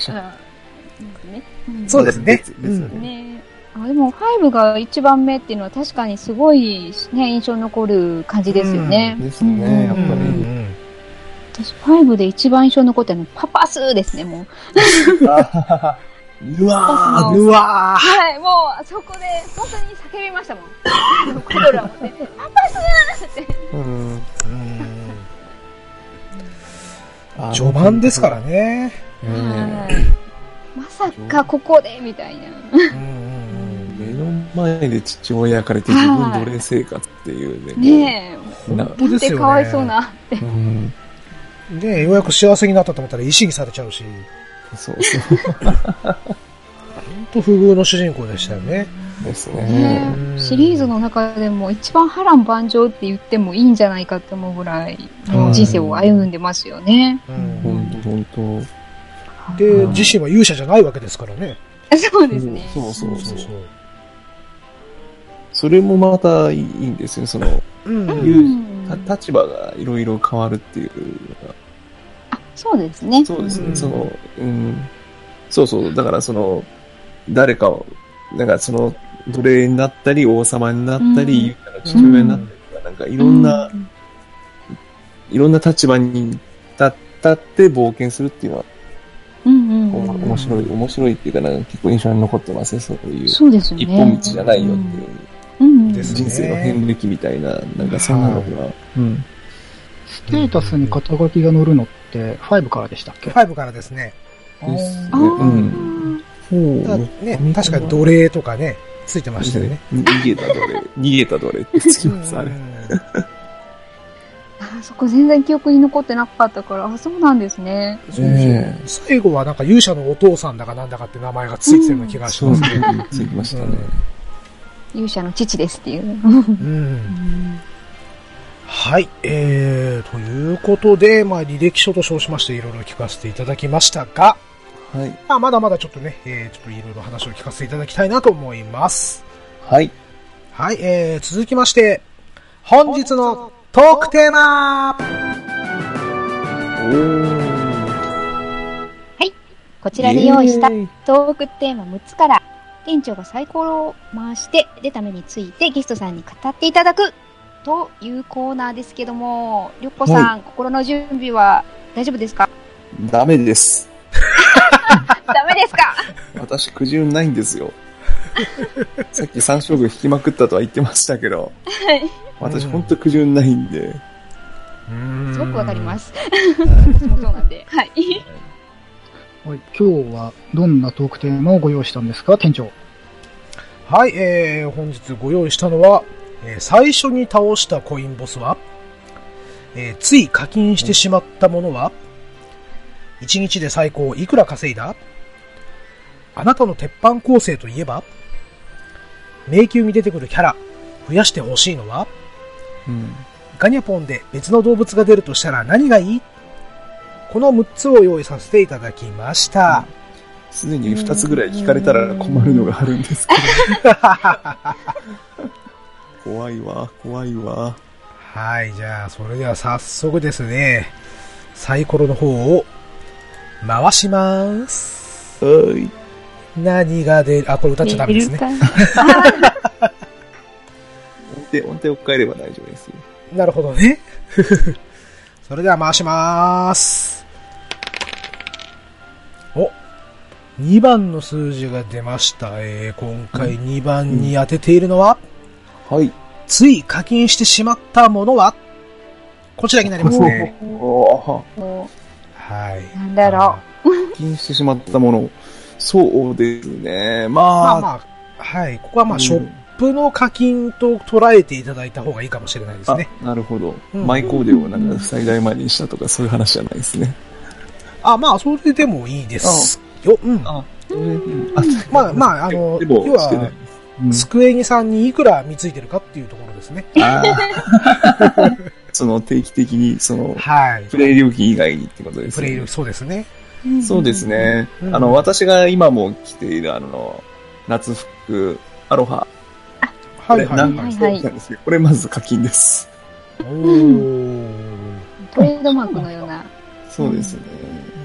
んねうんそうですねですですよねねあでも、5が一番目っていうのは確かにすごい、ね、印象に残る感じですよね。ですね、やっぱうんうり。ん私、5で一番印象に残ったのはパパスですね、もう。うわうわはい、もう、そこで、本当に叫びましたもん。コドラをね、パパスーって。ーうんーうん序盤ですから。ね。ねはいまさかここで、みたいな。うんうん目の前で父親焼かれて自分奴隷生活っていうね。ねえ。な本当ですよね。でかわいそうなって。うん。で、ようやく幸せになったと思ったら石にされちゃうし、そうそう。本当不遇の主人公でしたよね。ですねね。うんシリーズの中でも一番波乱万丈って言ってもいいんじゃないかって思うぐらいの人生を歩んでますよね。うん本当本当。で、自身は勇者じゃないわけですからね。そうですね。そうそうそう。そう。それもまたいいんですよ。その、うん。ういう立場がいろいろ変わるっていうのがあそうですね。そうですね、うんその、うん。そうそう、だからその、誰かを、なんかその、奴隷になったり、王様になったり、うん父親になったりとか、なんかいろんな、うんいろんな立場に立ったって冒険するっていうのは、うんうんおうん面白い、面白いっていうか、なんか結構印象に残ってますね、そういう。そうですよね。一本道じゃないよっていう、うんうんですね人生の遍歴みたいな、なんかそんなのが、うん。ステータスに肩書きが載るのって5からでしたっけ？5からですね。ですあね。うん。ーただね、確かに奴隷とかね、ついてましたよね。逃げた奴隷、逃げた奴隷ってつきます、あれ。あそこ全然記憶に残ってなかったから、あ、そうなんですね。そうそうええ最後はなんか勇者のお父さんだかなんだかって名前がついてたような気がしそうますね。ね、つきましたね。勇者の父ですっていう。うん。はい。えー、ということで、まあ、履歴書と称しましていろいろ聞かせていただきましたが、はい。まあ、まだまだちょっとね、えー、ちょっといろいろ話を聞かせていただきたいなと思います。はい。はい、えー、続きまして、本日のトークテーマおー。こちらに用意したトークテーマ6つから、店長がサイコロを回して出た目についてゲストさんに語っていただくというコーナーですけども、りょっこさん、心の準備は大丈夫ですか？ダメです。ダメですか？私、くじ運ないんですよ。さっき三勝負引きまくったとは言ってましたけど、はい。私、うんほんとくじ運ないんで、すごくわかりま。す。そうなんで。はい。はい、今日はどんなトークテーマをご用意したんですか、店長？はい、えー、本日ご用意したのは、えー最初に倒したコインボスは、えーつい課金してしまったものは、1日で最高いくら稼いだ？あなたの鉄板構成といえば迷宮に出てくるキャラ、増やしてほしいのはうん。ガニャポンで別の動物が出るとしたら何がいい？この6つを用意させていただきました。すでに二つぐらい聞かれたら困るのがあるんですけど。怖いわ、怖いわ。はい、じゃあ、それでは早速ですね、サイコロの方を回します。はい。何が出る、あ、これ歌っちゃダメですね。ね。音程、音程を変えれば大丈夫ですよ。なるほどね。それでは回します。お、2番の数字が出ました。えー、今回2番に当てているのは、はい。つい課金してしまったものは、こちらになりますね。はい。うなんだろ課金してしまったもの。そうですね。まあ、まあまあ、はい。ここはまあ、ショップの課金と捉えていただいた方がいいかもしれないですね。あなるほど。うんマイコーデをなんか最大までにしたとかそういう話じゃないですね。あ、まあ、それでもいいですよ。うん。あ、まあまああのでも要はしてないうんスクエニさんにいくら見ついてるかっていうところですね。その定期的に、その、はい。プレイ料金以外にってことですねプレイ、。そうですね。う。そうです。ね。うんあの、私が今も着ているあの、夏服、アロハ。はいはいなんはい。はいなんですけどこれまず課金です。おートレードマークのような。そうですね。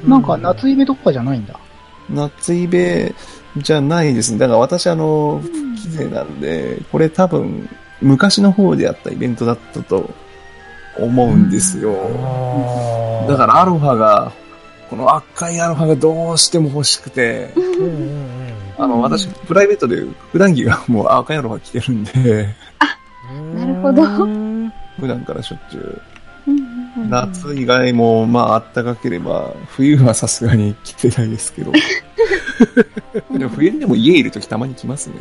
なんか夏イベとかじゃないんだ。夏イベじゃないですね。だから私あの、機勢なんで、これ多分、昔の方でやったイベントだったと思うんですよ。だからアロハが、この赤いアロハがどうしても欲しくて、うんうんうんあの、私、プライベートで普段着が もう赤いアロハ着てるんで、なるほど。う ん普段からしょっちゅう。夏以外も、まあ、暖かければ、冬はさすがに着てないですけど。でも冬でも家いるときたまに来ますね。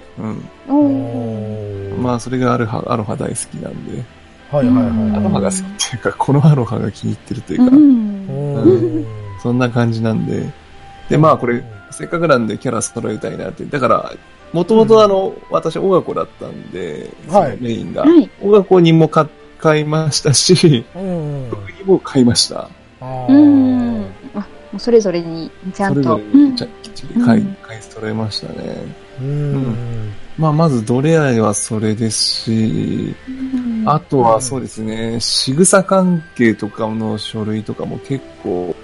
うん。まあ、それがアロハ、アロハ大好きなんで、はいはいはい。アロハが好きっていうか、このアロハが気に入ってるというか、うん。うん。そんな感じなんで、で、まあこれ、せっかくなんでキャラ揃えたいなって。だから、もともとあの、私、音楽だったんで、はいメインが。はい。音楽にも買買いましたし、うん。曲にも買いました。あうーん。あ、もうそれぞれに、ちゃそれんと。ぞれにちゃきっちり買い、うん買い揃えましたね。うん。まあ、まず、ドレアはそれですし、うんあとはそうですね、仕草関係とかの書類とかも結構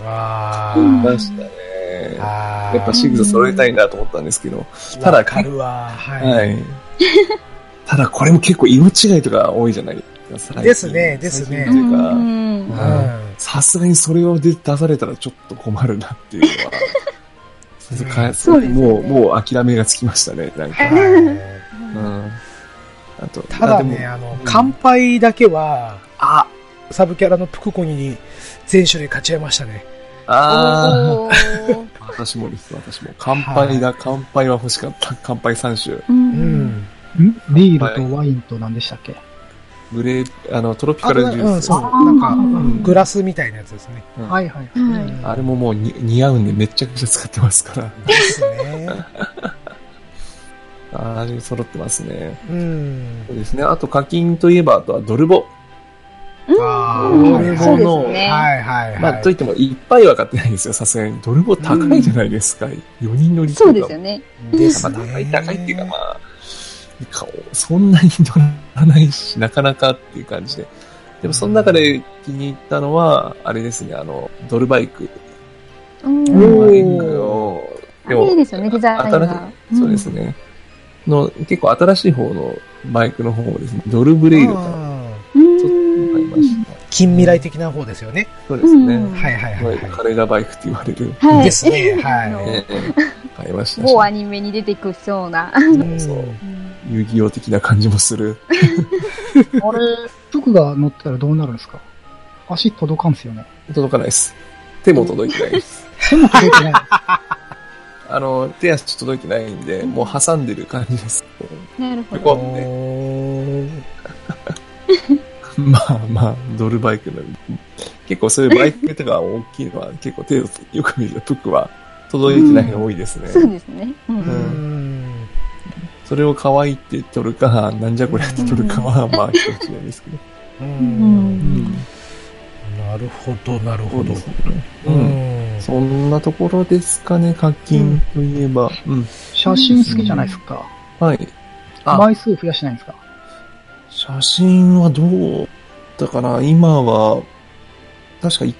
あ買いーましたね。やっぱ仕草揃えたいなと思ったんですけど、ただわかるわ。はい。はい。ただこれも結構色違いとか多いじゃないですか。ですねですねというか、うんうんさすがにそれを出出されたらちょっと困るなっていうのは。かそうですねもう、もう諦めがつきましたね、なんか。はいうん。あと、ただね、もあの、乾杯だけは、あ、サブキャラのプクコニに全種類勝ち合いましたね。ああ、私もです、私も。乾杯だ、乾杯は欲しかった。乾杯3種。う。うんん。んビールとワインと何でしたっけグレー、あの、トロピカルジュース。そう、あーなんか、んグラスみたいなやつですね。うんはいはい。はいあれももうに似合うんでめちゃくちゃ使ってますから。ですね。あれ揃ってますね。うんそ。うですね。あと課金といえば、あとはドルボ。あうんーはいそうですのね。はいはいはい。まあ、といってもいっぱいは買ってないんですよ、さすがに。ドルボ高いじゃないですか。4人乗りとかそうですよね。で。まあ、高い高いっていうか、まあ、かそんなに乗らないし、なかなかっていう感じで。でも、その中で気に入ったのは、あれですね、あの、ドルバイク。うんドルバイクを、あれいいですよね、デザイン新しが。いそうですね。の、結構新しい方のバイクの方ですね、ドルブレイドかな。うんうん。ちょっと買いました。近未来的な方ですよね。そうですね。うんはいはいはいカレガバイクって言われる。はい。ですねはい 買いましたし某アニメに出てくそうな。うんそう遊戯王的な感じもする。あれ、服が乗ったらどうなるんですか？足届かんすよね。届かないです。手も届いてないです。手も届いてない。あの、手足届いてないんで、もう挟んでる感じです。なるほど。まあまあ、ドルバイクなんで。結構そういうバイクとか大きいのは結構手をよく見ると、プックは届いてないの多いですね。そうですね。う。うんん。それを可愛いって取るか、なんじゃこりゃって取るかは、まあ、一つなんですけど。う。うんん。なるほど、なるほど。ううん。ん。そんなところですかね、課金といえば。うん。写真好きじゃないですか。はい。あ枚数増やしないんですか？写真はどうだかな？今は、確かい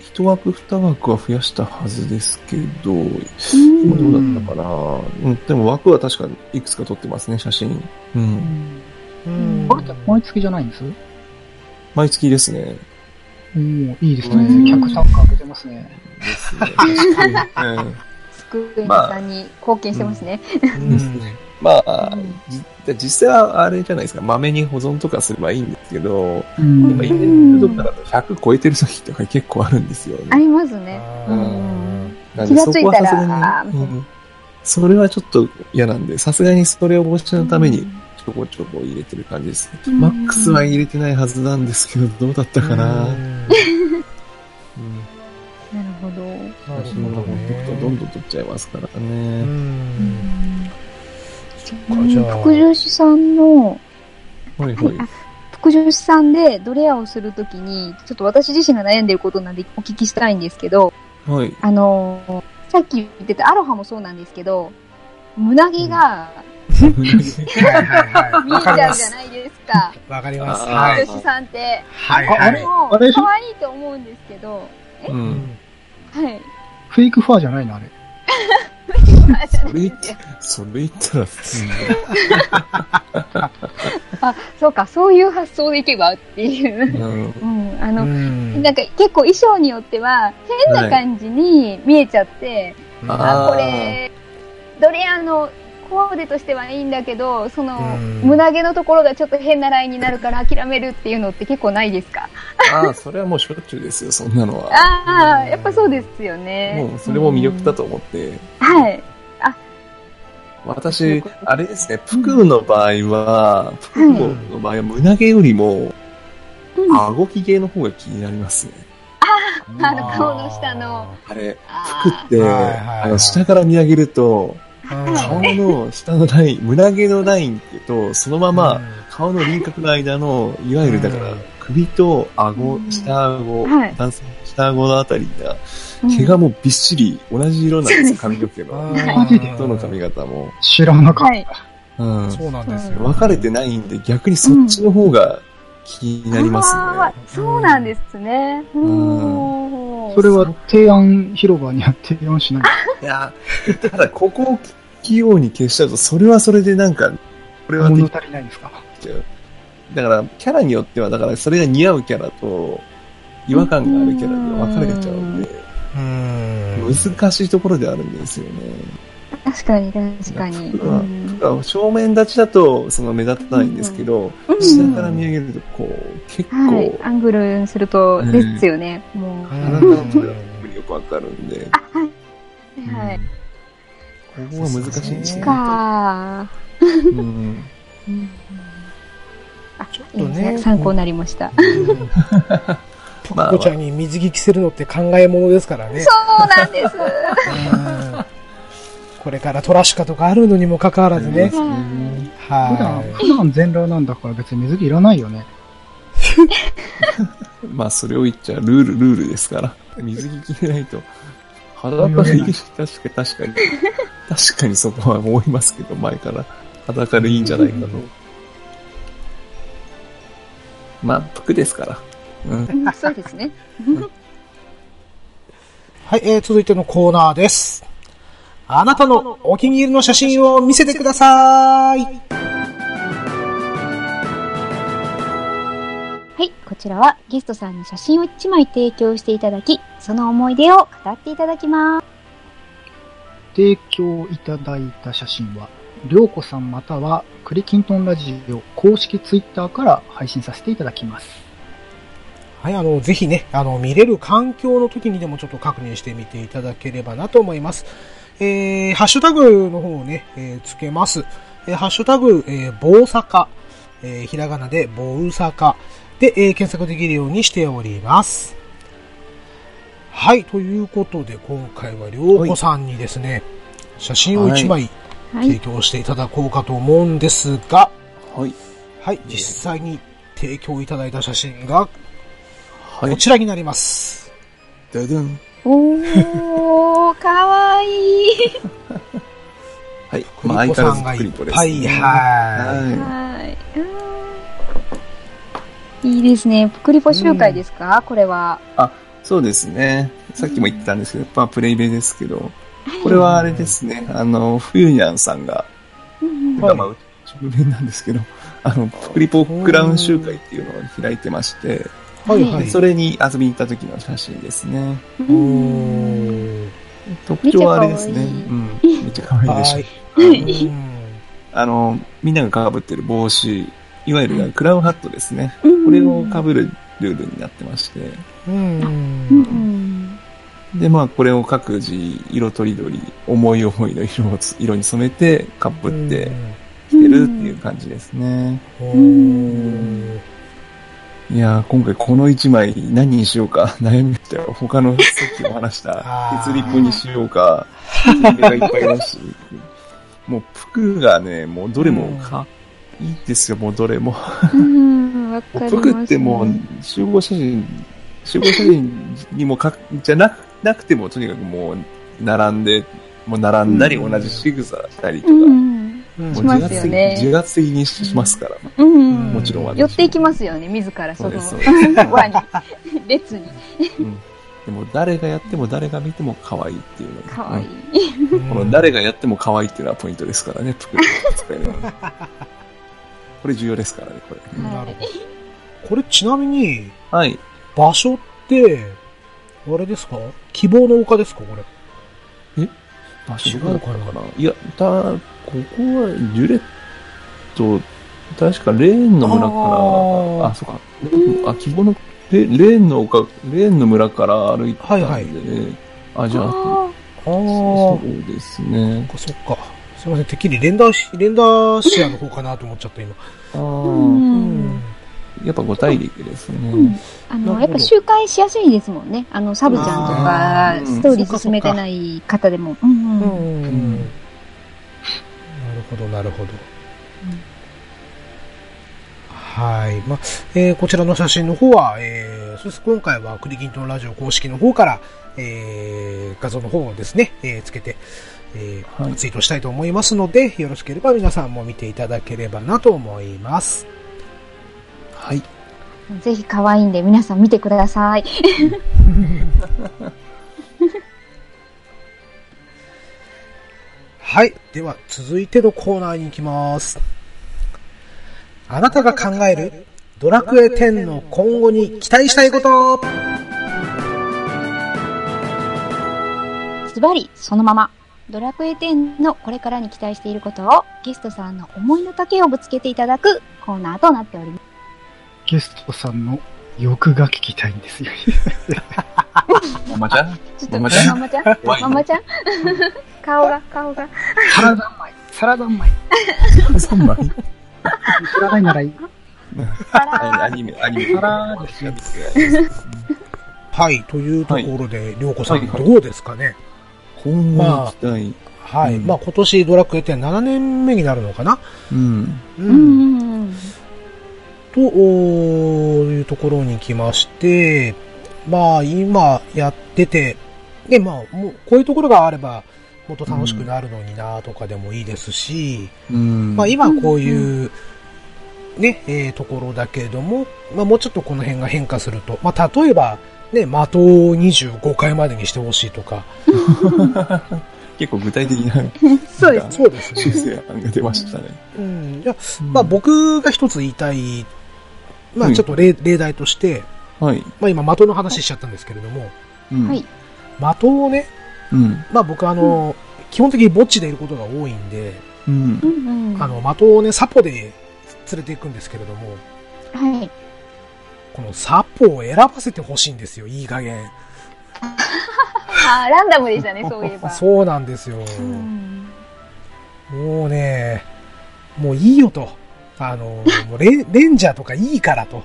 一枠二枠は増やしたはずですけど、今どうだったかな？うん、でも枠は確かいくつか撮ってますね、写真。うん。うんこれって毎月じゃないんです？毎月ですね。おーいいですうんね。客単価上げてますね。ですね。確かに。うん。スクエニさんに貢献してますね。うんですね。まあうん、じ実際はあれじゃないですか、まめに保存とかすればいいんですけど、うんやっぱイベントとかだと100超えてる時とか結構あるんですよね。ありますね。うん気がついたらそこはさすがに、うんそれはちょっと嫌なんで、さすがにそれを防止のためにちょこちょこ入れてる感じですね。うんマックスは入れてないはずなんですけど、どうだったかな。なるほど。なるほどほっとくとどんどん取っちゃいますからうね。ん。ちかじゃあ副さんの、はいはい。あ副重視さんでドレアをするときに、ちょっと私自身が悩んでいることなんでお聞きしたいんですけど、はい。あのーさっき言ってたアロハもそうなんですけど、胸毛がはいはいはい。見えちゃうじゃ。ないですか。わかります。はい。副重視さんって。はいああれはい。も可愛いと思うんですけど、う。うんんはい。フェイクファーじゃないのあれ。それ言って、それ言ったら、あ、そうか、そういう発想でいけばっていう。うん。うん、あうの、んなんか結構衣装によっては変な感じに見えちゃって、あ、あーこれ、ドレアの、コーデとしてはいいんだけど、そのうん、胸毛のところがちょっと変なラインになるから諦めるっていうのって結構ないですか？ああ、それはもうしょっちゅうですよ、そんなのは。ああ、やっぱそうですよね。もうそれも魅力だと思って。うん。はい。私、あれですね、服の場合は、服の場合は胸毛よりも、うん顎ひげの方が気になりますね。あの顔の下の。あれ、あ服って、はいはいはいあの、下から見上げると、うん顔の下のライン、胸毛のラインってと、そのまま、顔の輪郭の間の、いわゆるだからうん、首と顎う、ん下顎、はい男性の下顎のあたりが、うん毛がもうびっしり同じ色なんですよ、髪の毛の。どの髪型も。知らなかっはい。うん。そうなんですよ。分かれてないんで、逆にそっちの方が気になりますね。そうなんですね。んおーた。それは提案広場には提案しない。いや、ただここを器用に消しちゃうと、それはそれでなんか、これはで物き足りないんですか？だから、キャラによっては、だからそれが似合うキャラと、違和感があるキャラで分かれちゃうんで、うん。難しいところであるんですよね。確かに、確かに。うん服は正面立ちだと、その目立たないんですけど、うん下から見上げると、こう、結構、はい。アングルにすると、うんですよね。もう。うん体の特によくわかるんで、あ、はい。はい。ここは難しいんですねね。かうんうんあ、ちょっとね参考になりました。ポコちゃんに水着着せるのって考え物ですからね。そうなんです。うんこれからトラシカとかあるのにもかかわらずね。普段、は普段全裸なんだから別に水着いらないよね。まあ、それを言っちゃ、ルール、ルールですから。水着着れないと、裸でいい。確かに、確かに。確かにそこは思いますけど、前から。裸でいいんじゃないかと。まあ、服ですから。うん。うんそうですね。い。はい、えー、続いてのコーナーです。あなたのお気に入りの写真を見せてください。はい、こちらはゲストさんに写真を1枚提供していただき、その思い出を語っていただきます。提供いただいた写真は、りょうこさんまたはクリキントンラジオ公式ツイッターから配信させていただきます。はい、あの、ぜひね、あの、見れる環境の時にでもちょっと確認してみていただければなと思います。えー、ハッシュタグの方をね、えーつけます。えーハッシュタグ、えー、棒坂、えーひらがなで棒坂で、えー検索できるようにしております。はい、ということで、今回はりょうこさんにですね、写真を1枚はい。提供していただこうかと思うんですが、はい。はい、実際に提供いただいた写真がはい。こちらになります。ででん。おー、かわいい。はい。まあ、コ相変わらさんがいっずクリポです、ぱい、はははい。うんいいですね。プクリポ集会ですか、これは。い。そうですね。さっきも言ってたんですけど、まあ、プレイベですけど、これはあれですね。あの、冬にゃんさんが、うんはいまあ、うちの面なんですけど、あの、プリポクラウン集会っていうのを開いてまして、い。はい、はい。それに遊びに行った時の写真ですね。うおんー特徴はあれですね。めっちゃ可愛いうん。めっちゃ可愛いでしょ。はい。あの、みんなが被ってる帽子、いわゆるクラウンハットですね。うんこれを被るルールになってまして。うん。うんで、まあ、これを各自、色とりどり、思い思いの色をつ、色に染めて、被ってきてるっていう感じですね。おーいやー、今回この一枚何にしようか 悩みましたよ。他のさっきも話した鉄リポにしようか、鉄リポがいっぱいだし、もう服がね、もうどれもか、いいですよ、もうどれも。うん、わかります。服ってもう、集合写真、集合写真にもか、じゃなく、なくてもとにかくもう、並んで、もう並んだりうん同じ仕草したりとうか、ん。うんしますよね自発的にしますから。うん。もちろん私寄っていきますよね、自ら、その、輪に、列に。うんでも誰がやっても誰が見ても可愛いっていうのがかわいい。うんこの誰がやっても可愛いっていうのはポイントですからね、服使えるのは これ重要ですからね、これ。なるほど。これちなみに、はい。場所って、あれですか？希望の丘ですかこれ。場所どこだったかな？いや、た、ここは、ジュレット、確かレーンの村から、あ、そうか、あ、希望の、レレーンの丘、レーンの村から歩いてたんで、はいあ、じゃあ、ああそーうですね。そっか。すいません、てっきりレンダーシ、レンダーシアの方かなと思っちゃった、今。あーうーん。やっぱ5大陸ですね。うんあの、なるほどやっぱ周回しやすいですもんね。あの、サブちゃんとかあ、ーストーリー進めてない方でも。うんうん。んなるほど、なるほど。はい。まあ、えーこちらの写真の方は、えー、そして今回はクリキントンラジオ公式の方から、えー、画像の方をですね、えーつけて、えーはいツイートしたいと思いますので、よろしければ皆さんも見ていただければなと思います。はい。ぜひ可愛いんで皆さん見てください。はい。では、続いてのコーナーに行きます。あなたが考えるドラクエ10の今後に期待したいことズバリ、そのまま。ドラクエ10のこれからに期待していることをゲストさんの思いの丈をぶつけていただくコーナーとなっております。ゲストさんの欲が聞きたいんですよ。ママちゃん？ちょっと、ママちゃん？ママちゃん？ママちゃん？顔が、顔が。サラダ米。サラダ米。3枚サラダならいい。アニメ、アニメ。サラですよ。はい。というところで、りょうこさん、どうですかね？今後。はい。うんまあ今年ドラクエ10 7年目になるのかな？うん。ううんん。というところに来まして、まあ今やってて、で、まあもうこういうところがあればもっと楽しくなるのになとかでもいいですし、うん。まあ今こういう、ね、えーところだけれども、まあもうちょっとこの辺が変化すると、まあ例えば、ね、的を25回までにしてほしいとか、結構具体的な そうですね。そうです修正案が出ましたね。うん。じゃあまあ僕が一つ言いたい、まあちょっと例,、例題として、はい。まあ今的の話しちゃったんですけれども、うんはい。的をね、うん。まあ僕あの、基本的に墓地でいることが多いんで、うん。あの、的をね、サポで連れていくんですけれども、はい。このサポを選ばせてほしいんですよ、いい加減。あーランダムでしたね、そういえば。そうなんですよ。うん。もうね、もういいよと。あの、もうレンレンジャーとかいいからと。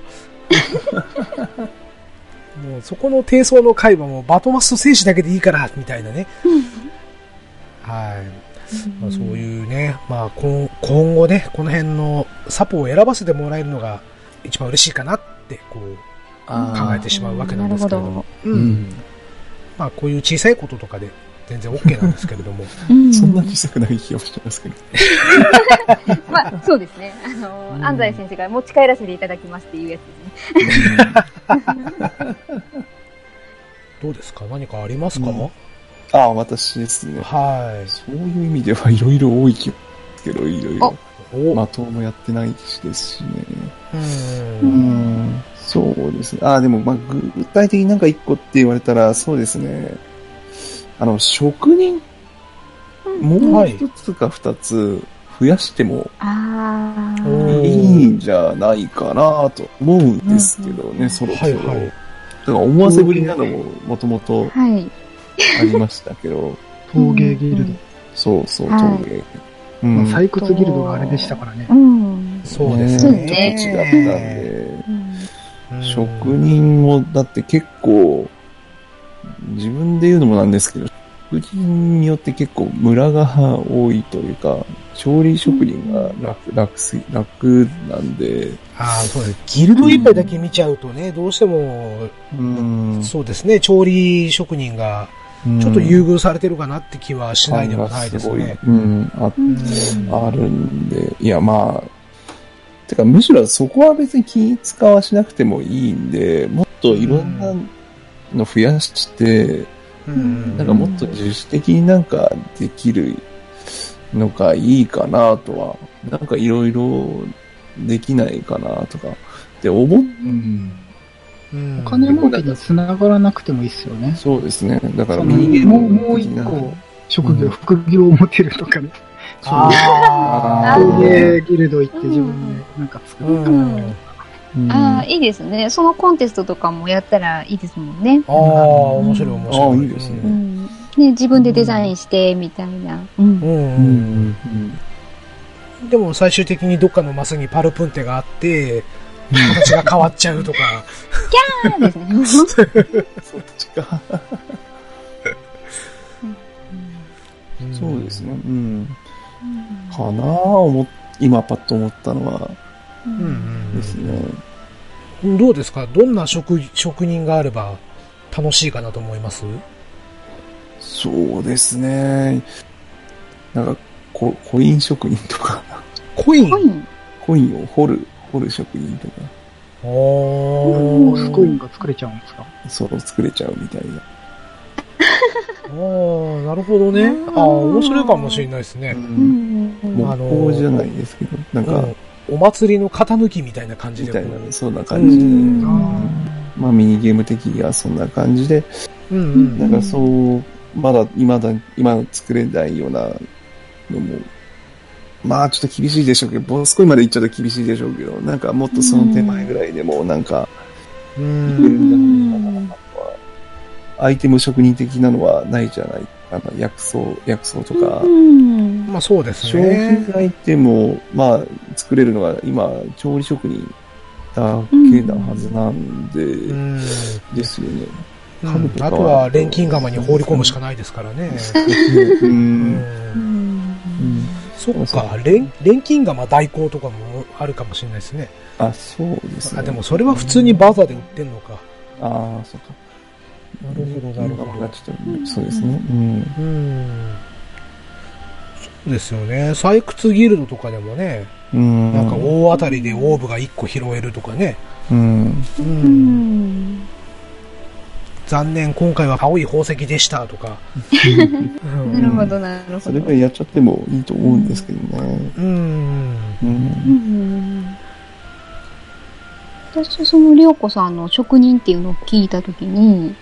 もうそこの低層の会話もバトマスと戦士だけでいいから、みたいなね。はい。まあ、そういうね、まあ今今後ね、この辺のサポを選ばせてもらえるのが一番嬉しいかなって、こう、あ考えてしまうわけなんですけれども。う。ん。まあこういう小さいこととかで全然 OK なんですけれども。うんそんな小さくない気がしますけど。まあ、そうですね。あの、うん安西先生が持ち帰らせていただきますっていうやつですね。どうですか？何かありますか、うんああ、私ですね。はそういう意味ではいろいろ多い気がすけど、いろいろ。い。お、まともやってないしですしね。う。うんん。そうですね。ああ、でも、まあ、具体的になんか一個って言われたら、そうですね。あの、職人、もう一つか二つ増やしてもいいんじゃないかなと思うんですけどね、そろそろ。はいはいだから思わせぶりなのももともとはい。ありましたけど、陶芸ギルド。そうそう、はい陶芸。うん。採掘ギルドがあれでしたからねう。ん。そうですね。ちょっと違ったんで、職人もだって結構、自分で言うのもなんですけど、職人によって結構ムラが多いというか、調理職人が楽、楽す、楽なんで、ああ、そうです。ギルド一杯だけ見ちゃうとね、どうしても、うん。そうですね、調理職人がちょっと優遇されてるかなって気はしないでもないですね。うん、あうんあるんで、いや、まあ、てか、むしろそこは別に気使わしなくてもいいんで、もっといろんなの増やして、うんなんかもっと自主的になんかできるのがいいかなとは、なんかいろいろできないかなとか、って思っうん。うんお金儲けに繋がらなくてもいいっすよね。そうですね。だからもう、もう一個、職業、うん副業を持てるとかね。あそーれでギルド行って自分でなんか作うる。ん。あうんああ、いいですね。そのコンテストとかもやったらいいですもんね。あー、面白い面白い。あーいいですねうん。ね、自分でデザインして、みたいな。うん。うん。うんううんんでも最終的にどっかのマスにパルプンテがあって、形が変わっちゃうとか。そうですね。そっちか。そうですね。うん。かなぁ、今パッと思ったのはう。うんんですね。うん。どうですか？どんな職、職人があれば楽しいかなと思います？そうですね。なんか、ココイン職人とか、コイン？コインを掘る、掘る職人とか、おー。スコインが作れちゃうんですかそう作れちゃうみたいな。あー、なるほどね。あー、面白いかもしれないですね。うん。木あの工じゃないですけど、なんか、うんお祭りの型抜きみたいな感じで。みたいな、そんな感じで、うん。まあミニゲーム的にはそんな感じで、うんうん。なんかそう、まだ、今だ、今作れないようなのも、まあちょっと厳しいでしょうけど、ボスコイまで行っちゃうと厳しいでしょうけど、なんかもっとその手前ぐらいでもなんか、ういけるん。んじゃないかなアイテム職人的なのはないじゃないあの、薬草、薬草とか、うん。まあそうです商ね。品アイテムを、まあ、作れるのが今、調理職人だけなはずなんで、うん。ですよね。うんあとは錬金釜に放り込むしかないですからね。う。うんん。うんそっか、錬錬金釜代行とかもあるかもしれないですね。あ、そうですね。あ、でもそれは普通にバザーで売ってんのか。ああ、そっか。なるほど、なるほど。ちょっと、そうですね。うん。うん。そうですよね。採掘ギルドとかでもね、うん。なんか大当たりでオーブが1個拾えるとかね。うん。う。うん。ん。残念、今回は青い宝石でしたとか。う んなるほど、なるほど。それぐ。らいやっちゃってもいいと思うんですけどね。うん。うん。うん。私、その、りょうこさん。の職人っていうのを聞いたときに、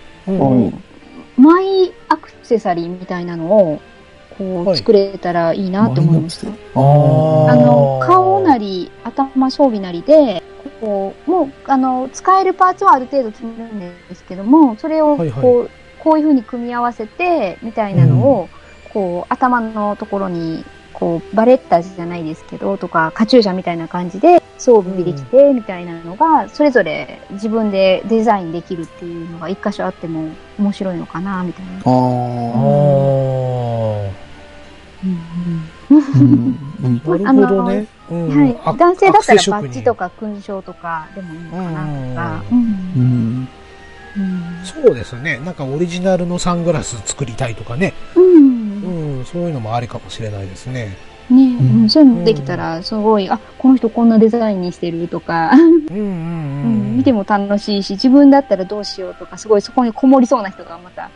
マイアクセサリーみたいなのを、こう、はい作れたらいいなと思いました。ああー。あの、顔なり、頭装備なりで、こう、もう、あの、使えるパーツはある程度決めるんですけども、それを、こう、はいはい。こういう風に組み合わせて、みたいなのを、こう、頭のところに、こう、バレッタじゃないですけど、とか、カチューシャみたいな感じで装備できて、みたいなのが、それぞれ自分でデザインできるっていうのが一箇所あっても面白いのかな、みたいな。ああ。うん。うんなるほどね。うんあはい。男性だったらバッジとか勲章とかでもいいのかなとか。ううんん。うんそうですね。なんかオリジナルのサングラス作りたいとかね。うんうん、そういうのもありかもしれないですね。ね、んうんそういうのできたら、すごい、あ、この人こんなデザインにしてるとか、うんうんううんん。見ても楽しいし、自分だったらどうしようとか、すごいそこにこもりそうな人がまた、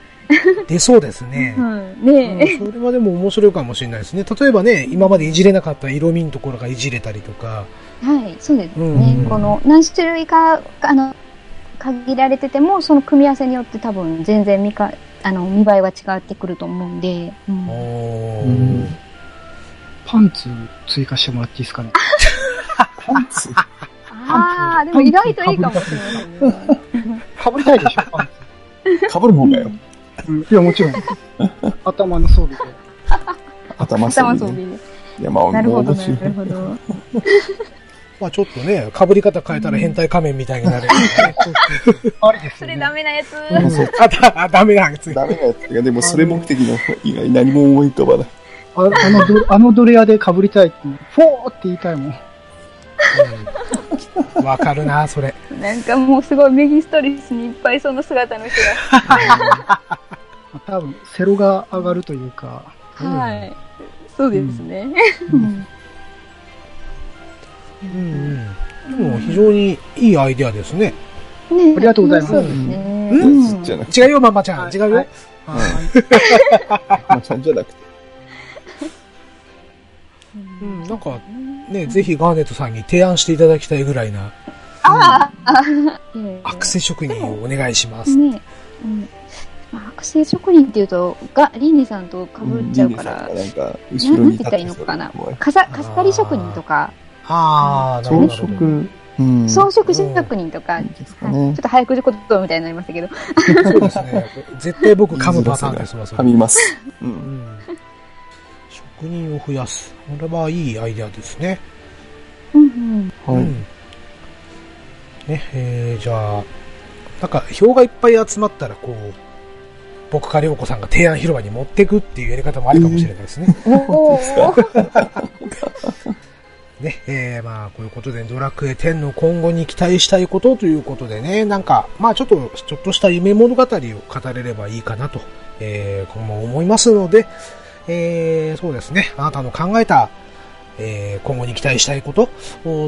出そうですね。うん、うんねそれはでも面白いかもしれないですね。例えばね、今までいじれなかった色味のところがいじれたりとか。はい、そうですね。うんこの、何種類か、あの、限られてても、その組み合わせによって多分全然見か、あの、見栄えは違ってくると思うんで、うんおーうんパンツ追加してもらっていいですかね？パンツ？ああ、でも意外といいかもしれませんね。かぶりたいでしょ、パンかぶる方がよ。ツ。うん、いや、もちろん。頭の装備で。頭装備ね。頭装備で。いや、まあ、なるほど、もうなるほど。まあちょっとね、被り方変えたら変態仮面みたいになる、ね。ありですそよね。れダメなやつ。うんあだあ、ダメなやつ。ダメなやつが、でもそれ目的の以外何も思い浮かばない。ああのド、あのドレアで被りたいって、フォーって言いたいもん。うんわかるな、それ。なんかもうすごいメギストリスにいっぱいその姿の人が。多分、セロが上がるというか、うんはい。そうですね。うんうんうん。でも非常にいいアイデアですね。ねありがとうございますそうですね。ううん違うよ、ママちゃん。違うよ。はいはいまあ、ちゃんじゃなくて。うん、なんか、ね、ぜひガーネットさんに提案していただきたいぐらいな、ああ、ええアクセ職人をお願いします。ねうん。まあ、アク学生職人っていうと、が、リンネさんと被っちゃうから、リンネさんがなんか、な後ろになんて言ったらいいのかなかさ、かすかり職人とか、ああ、なる装ほど。飾、うん。装飾職人とか、はいですかちょねっ。と早口言葉みたいになりましたけど、そうですね。絶対僕噛むパターンですわ、噛みます。う。うんん。職人を増やす。これはいいアイデアですね。うんうん。はい。うん。ね、えー、じゃあ、なんか、票がいっぱい集まったら、こう、僕か涼子さんが提案広場に持ってくっていうやり方もありかもしれないですね。おー。ね、えー、まあ、こういうことで、ドラクエ10の今後に期待したいことということでね、なんか、まあ、ちょっと、ちょっとした夢物語を語れればいいかなと、えー、今後思いますので、えー、そうですね、あなたの考えた、えー、今後に期待したいこと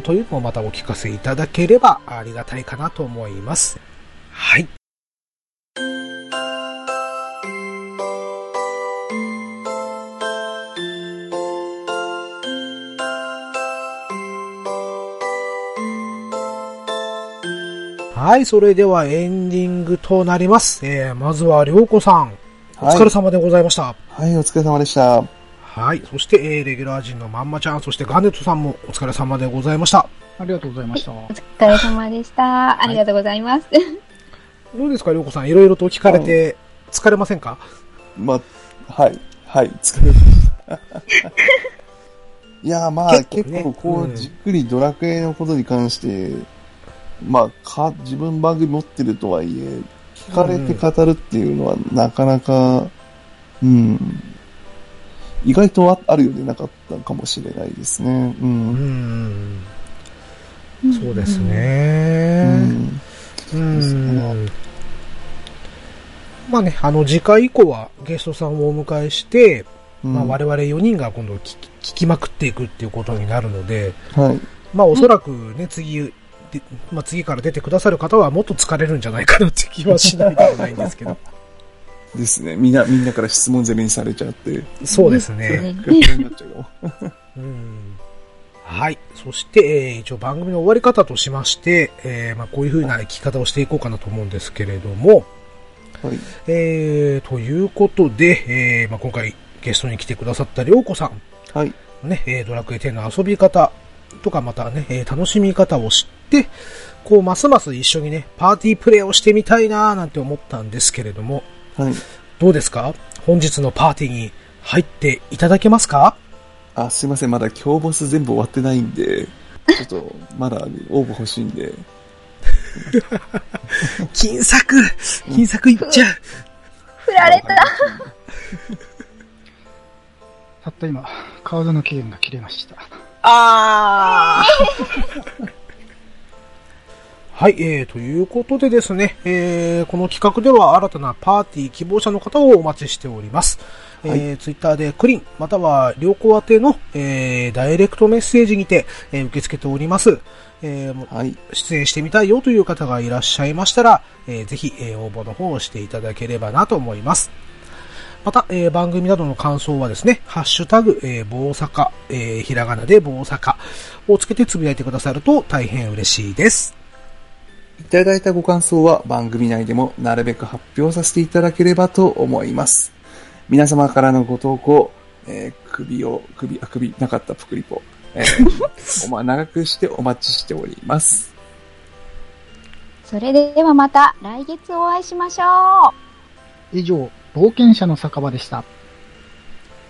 というのをまたお聞かせいただければありがたいかなと思います。はい。はい、それではエンディングとなります。えー、まずは、りょうこさん、おはい疲れ様でございました。はい、お疲れ様でした。はい。そして、えー、レギュラー陣のまんまちゃん、そしてガネットさんもお疲れ様でございました。ありがとうございました。お疲れ様でした。ありがとうございます。どうですか、りょうこさん。いろいろと聞かれて、疲れませんか？ま、はい、はい、疲れました。いやーまあ、結結構ね構こう、うんじっくりドラクエのことに関して、まあ、か、自分番組持ってるとはいえ、聞かれて語るっていうのはなかなか、うん、意外とああるようでなかったかもしれないですね。う。うんん。そうですうね。ん。うん。ですねまあね、あの、次回以降はゲストさんをお迎えして、うんまあ我々4人が今度聞き聞きまくっていくっていうことになるので、はい。まあおそらくね、次、でまあ次から出てくださる方はもっと疲れるんじゃないかなって気はしないでもないんですけど。ですね。みんな、みんなから質問攻めにされちゃって、そうですね。うんはい。そして、えー一応番組の終わり方としまして、えーまあ、こういう風な生き方をしていこうかなと思うんですけれども、はい。えー、ということで、えーまあ、今回ゲストに来てくださったりょうこさん、はい。ね、えードラクエ10の遊び方とかまたね、えー楽しみ方を知って、こう、ますます一緒にね、パーティープレイをしてみたいなーなんて思ったんですけれども、はい。どうですか？本日のパーティーに入っていただけますか？あ、すいません。まだ今日ボス全部終わってないんで、ちょっと、まだ応募欲しいんで。金作金作いっちゃう振られた。たった今、カードの期限が切れました。あーはい、えー、ということでですね、えー、この企画では新たなパーティー希望者の方をお待ちしております。えー、ツイッターでクリン、または良子宛ての、えー、ダイレクトメッセージにて、えー受け付けております。えーはい。出演してみたいよという方がいらっしゃいましたら、えーぜひ、えー応募の方をしていただければなと思います。また、えー番組などの感想はですね、ハッシュタグ、えー、棒坂、えーひらがなで棒坂をつけてつぶやいてくださると大変嬉しいです。いただいたご感想は番組内でもなるべく発表させていただければと思います。皆様からのご投稿、えー首を、首、あ、首、なかったプクリポ。えー おま、長くしてお待ちしております。それではまた来月お会いしましょう。以上、冒険者の酒場でした。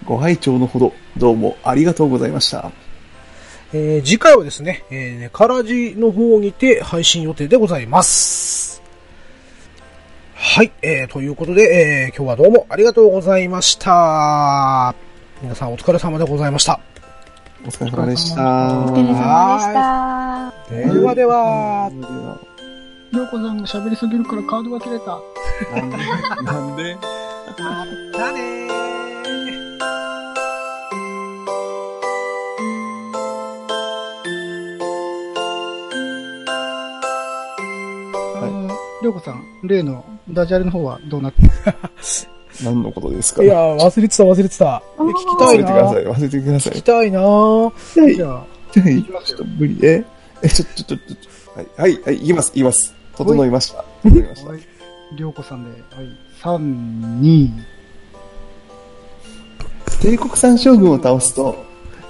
ご拝聴のほど、どうもありがとうございました。えー次回はですね、えー、ねからじの方にて配信予定でございます。はい、えー、ということで、えー、今日はどうもありがとうございました。皆さんお疲れ様でございました。お疲れ様でした。おお疲れ様でした。ではでは、ではりょうこさんが喋りすぎるからカードが切れた。なんで？なんで？またねー。りょうこさん、例のダジャレの方はどうなってます 何のことですか？いやー、忘れてた忘れてた。え聞きたいな忘れてください。忘れてください聞き。たいなーはいじゃあ、はい。ちょっと無理。ええ、ちょ、ちょ、ちょ、ちょ、はい、はい、はい、言います、言います。整いました。整いました。はいりょうこさんで、はい。3、2、帝国三将軍を倒すと、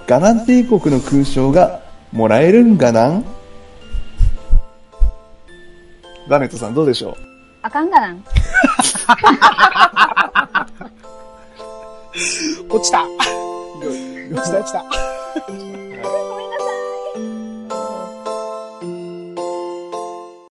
ガナン帝国の勲章がもらえるんがなん？ガネットさんどうでしょう？あかんがなん。落ちた落ちた落ちた。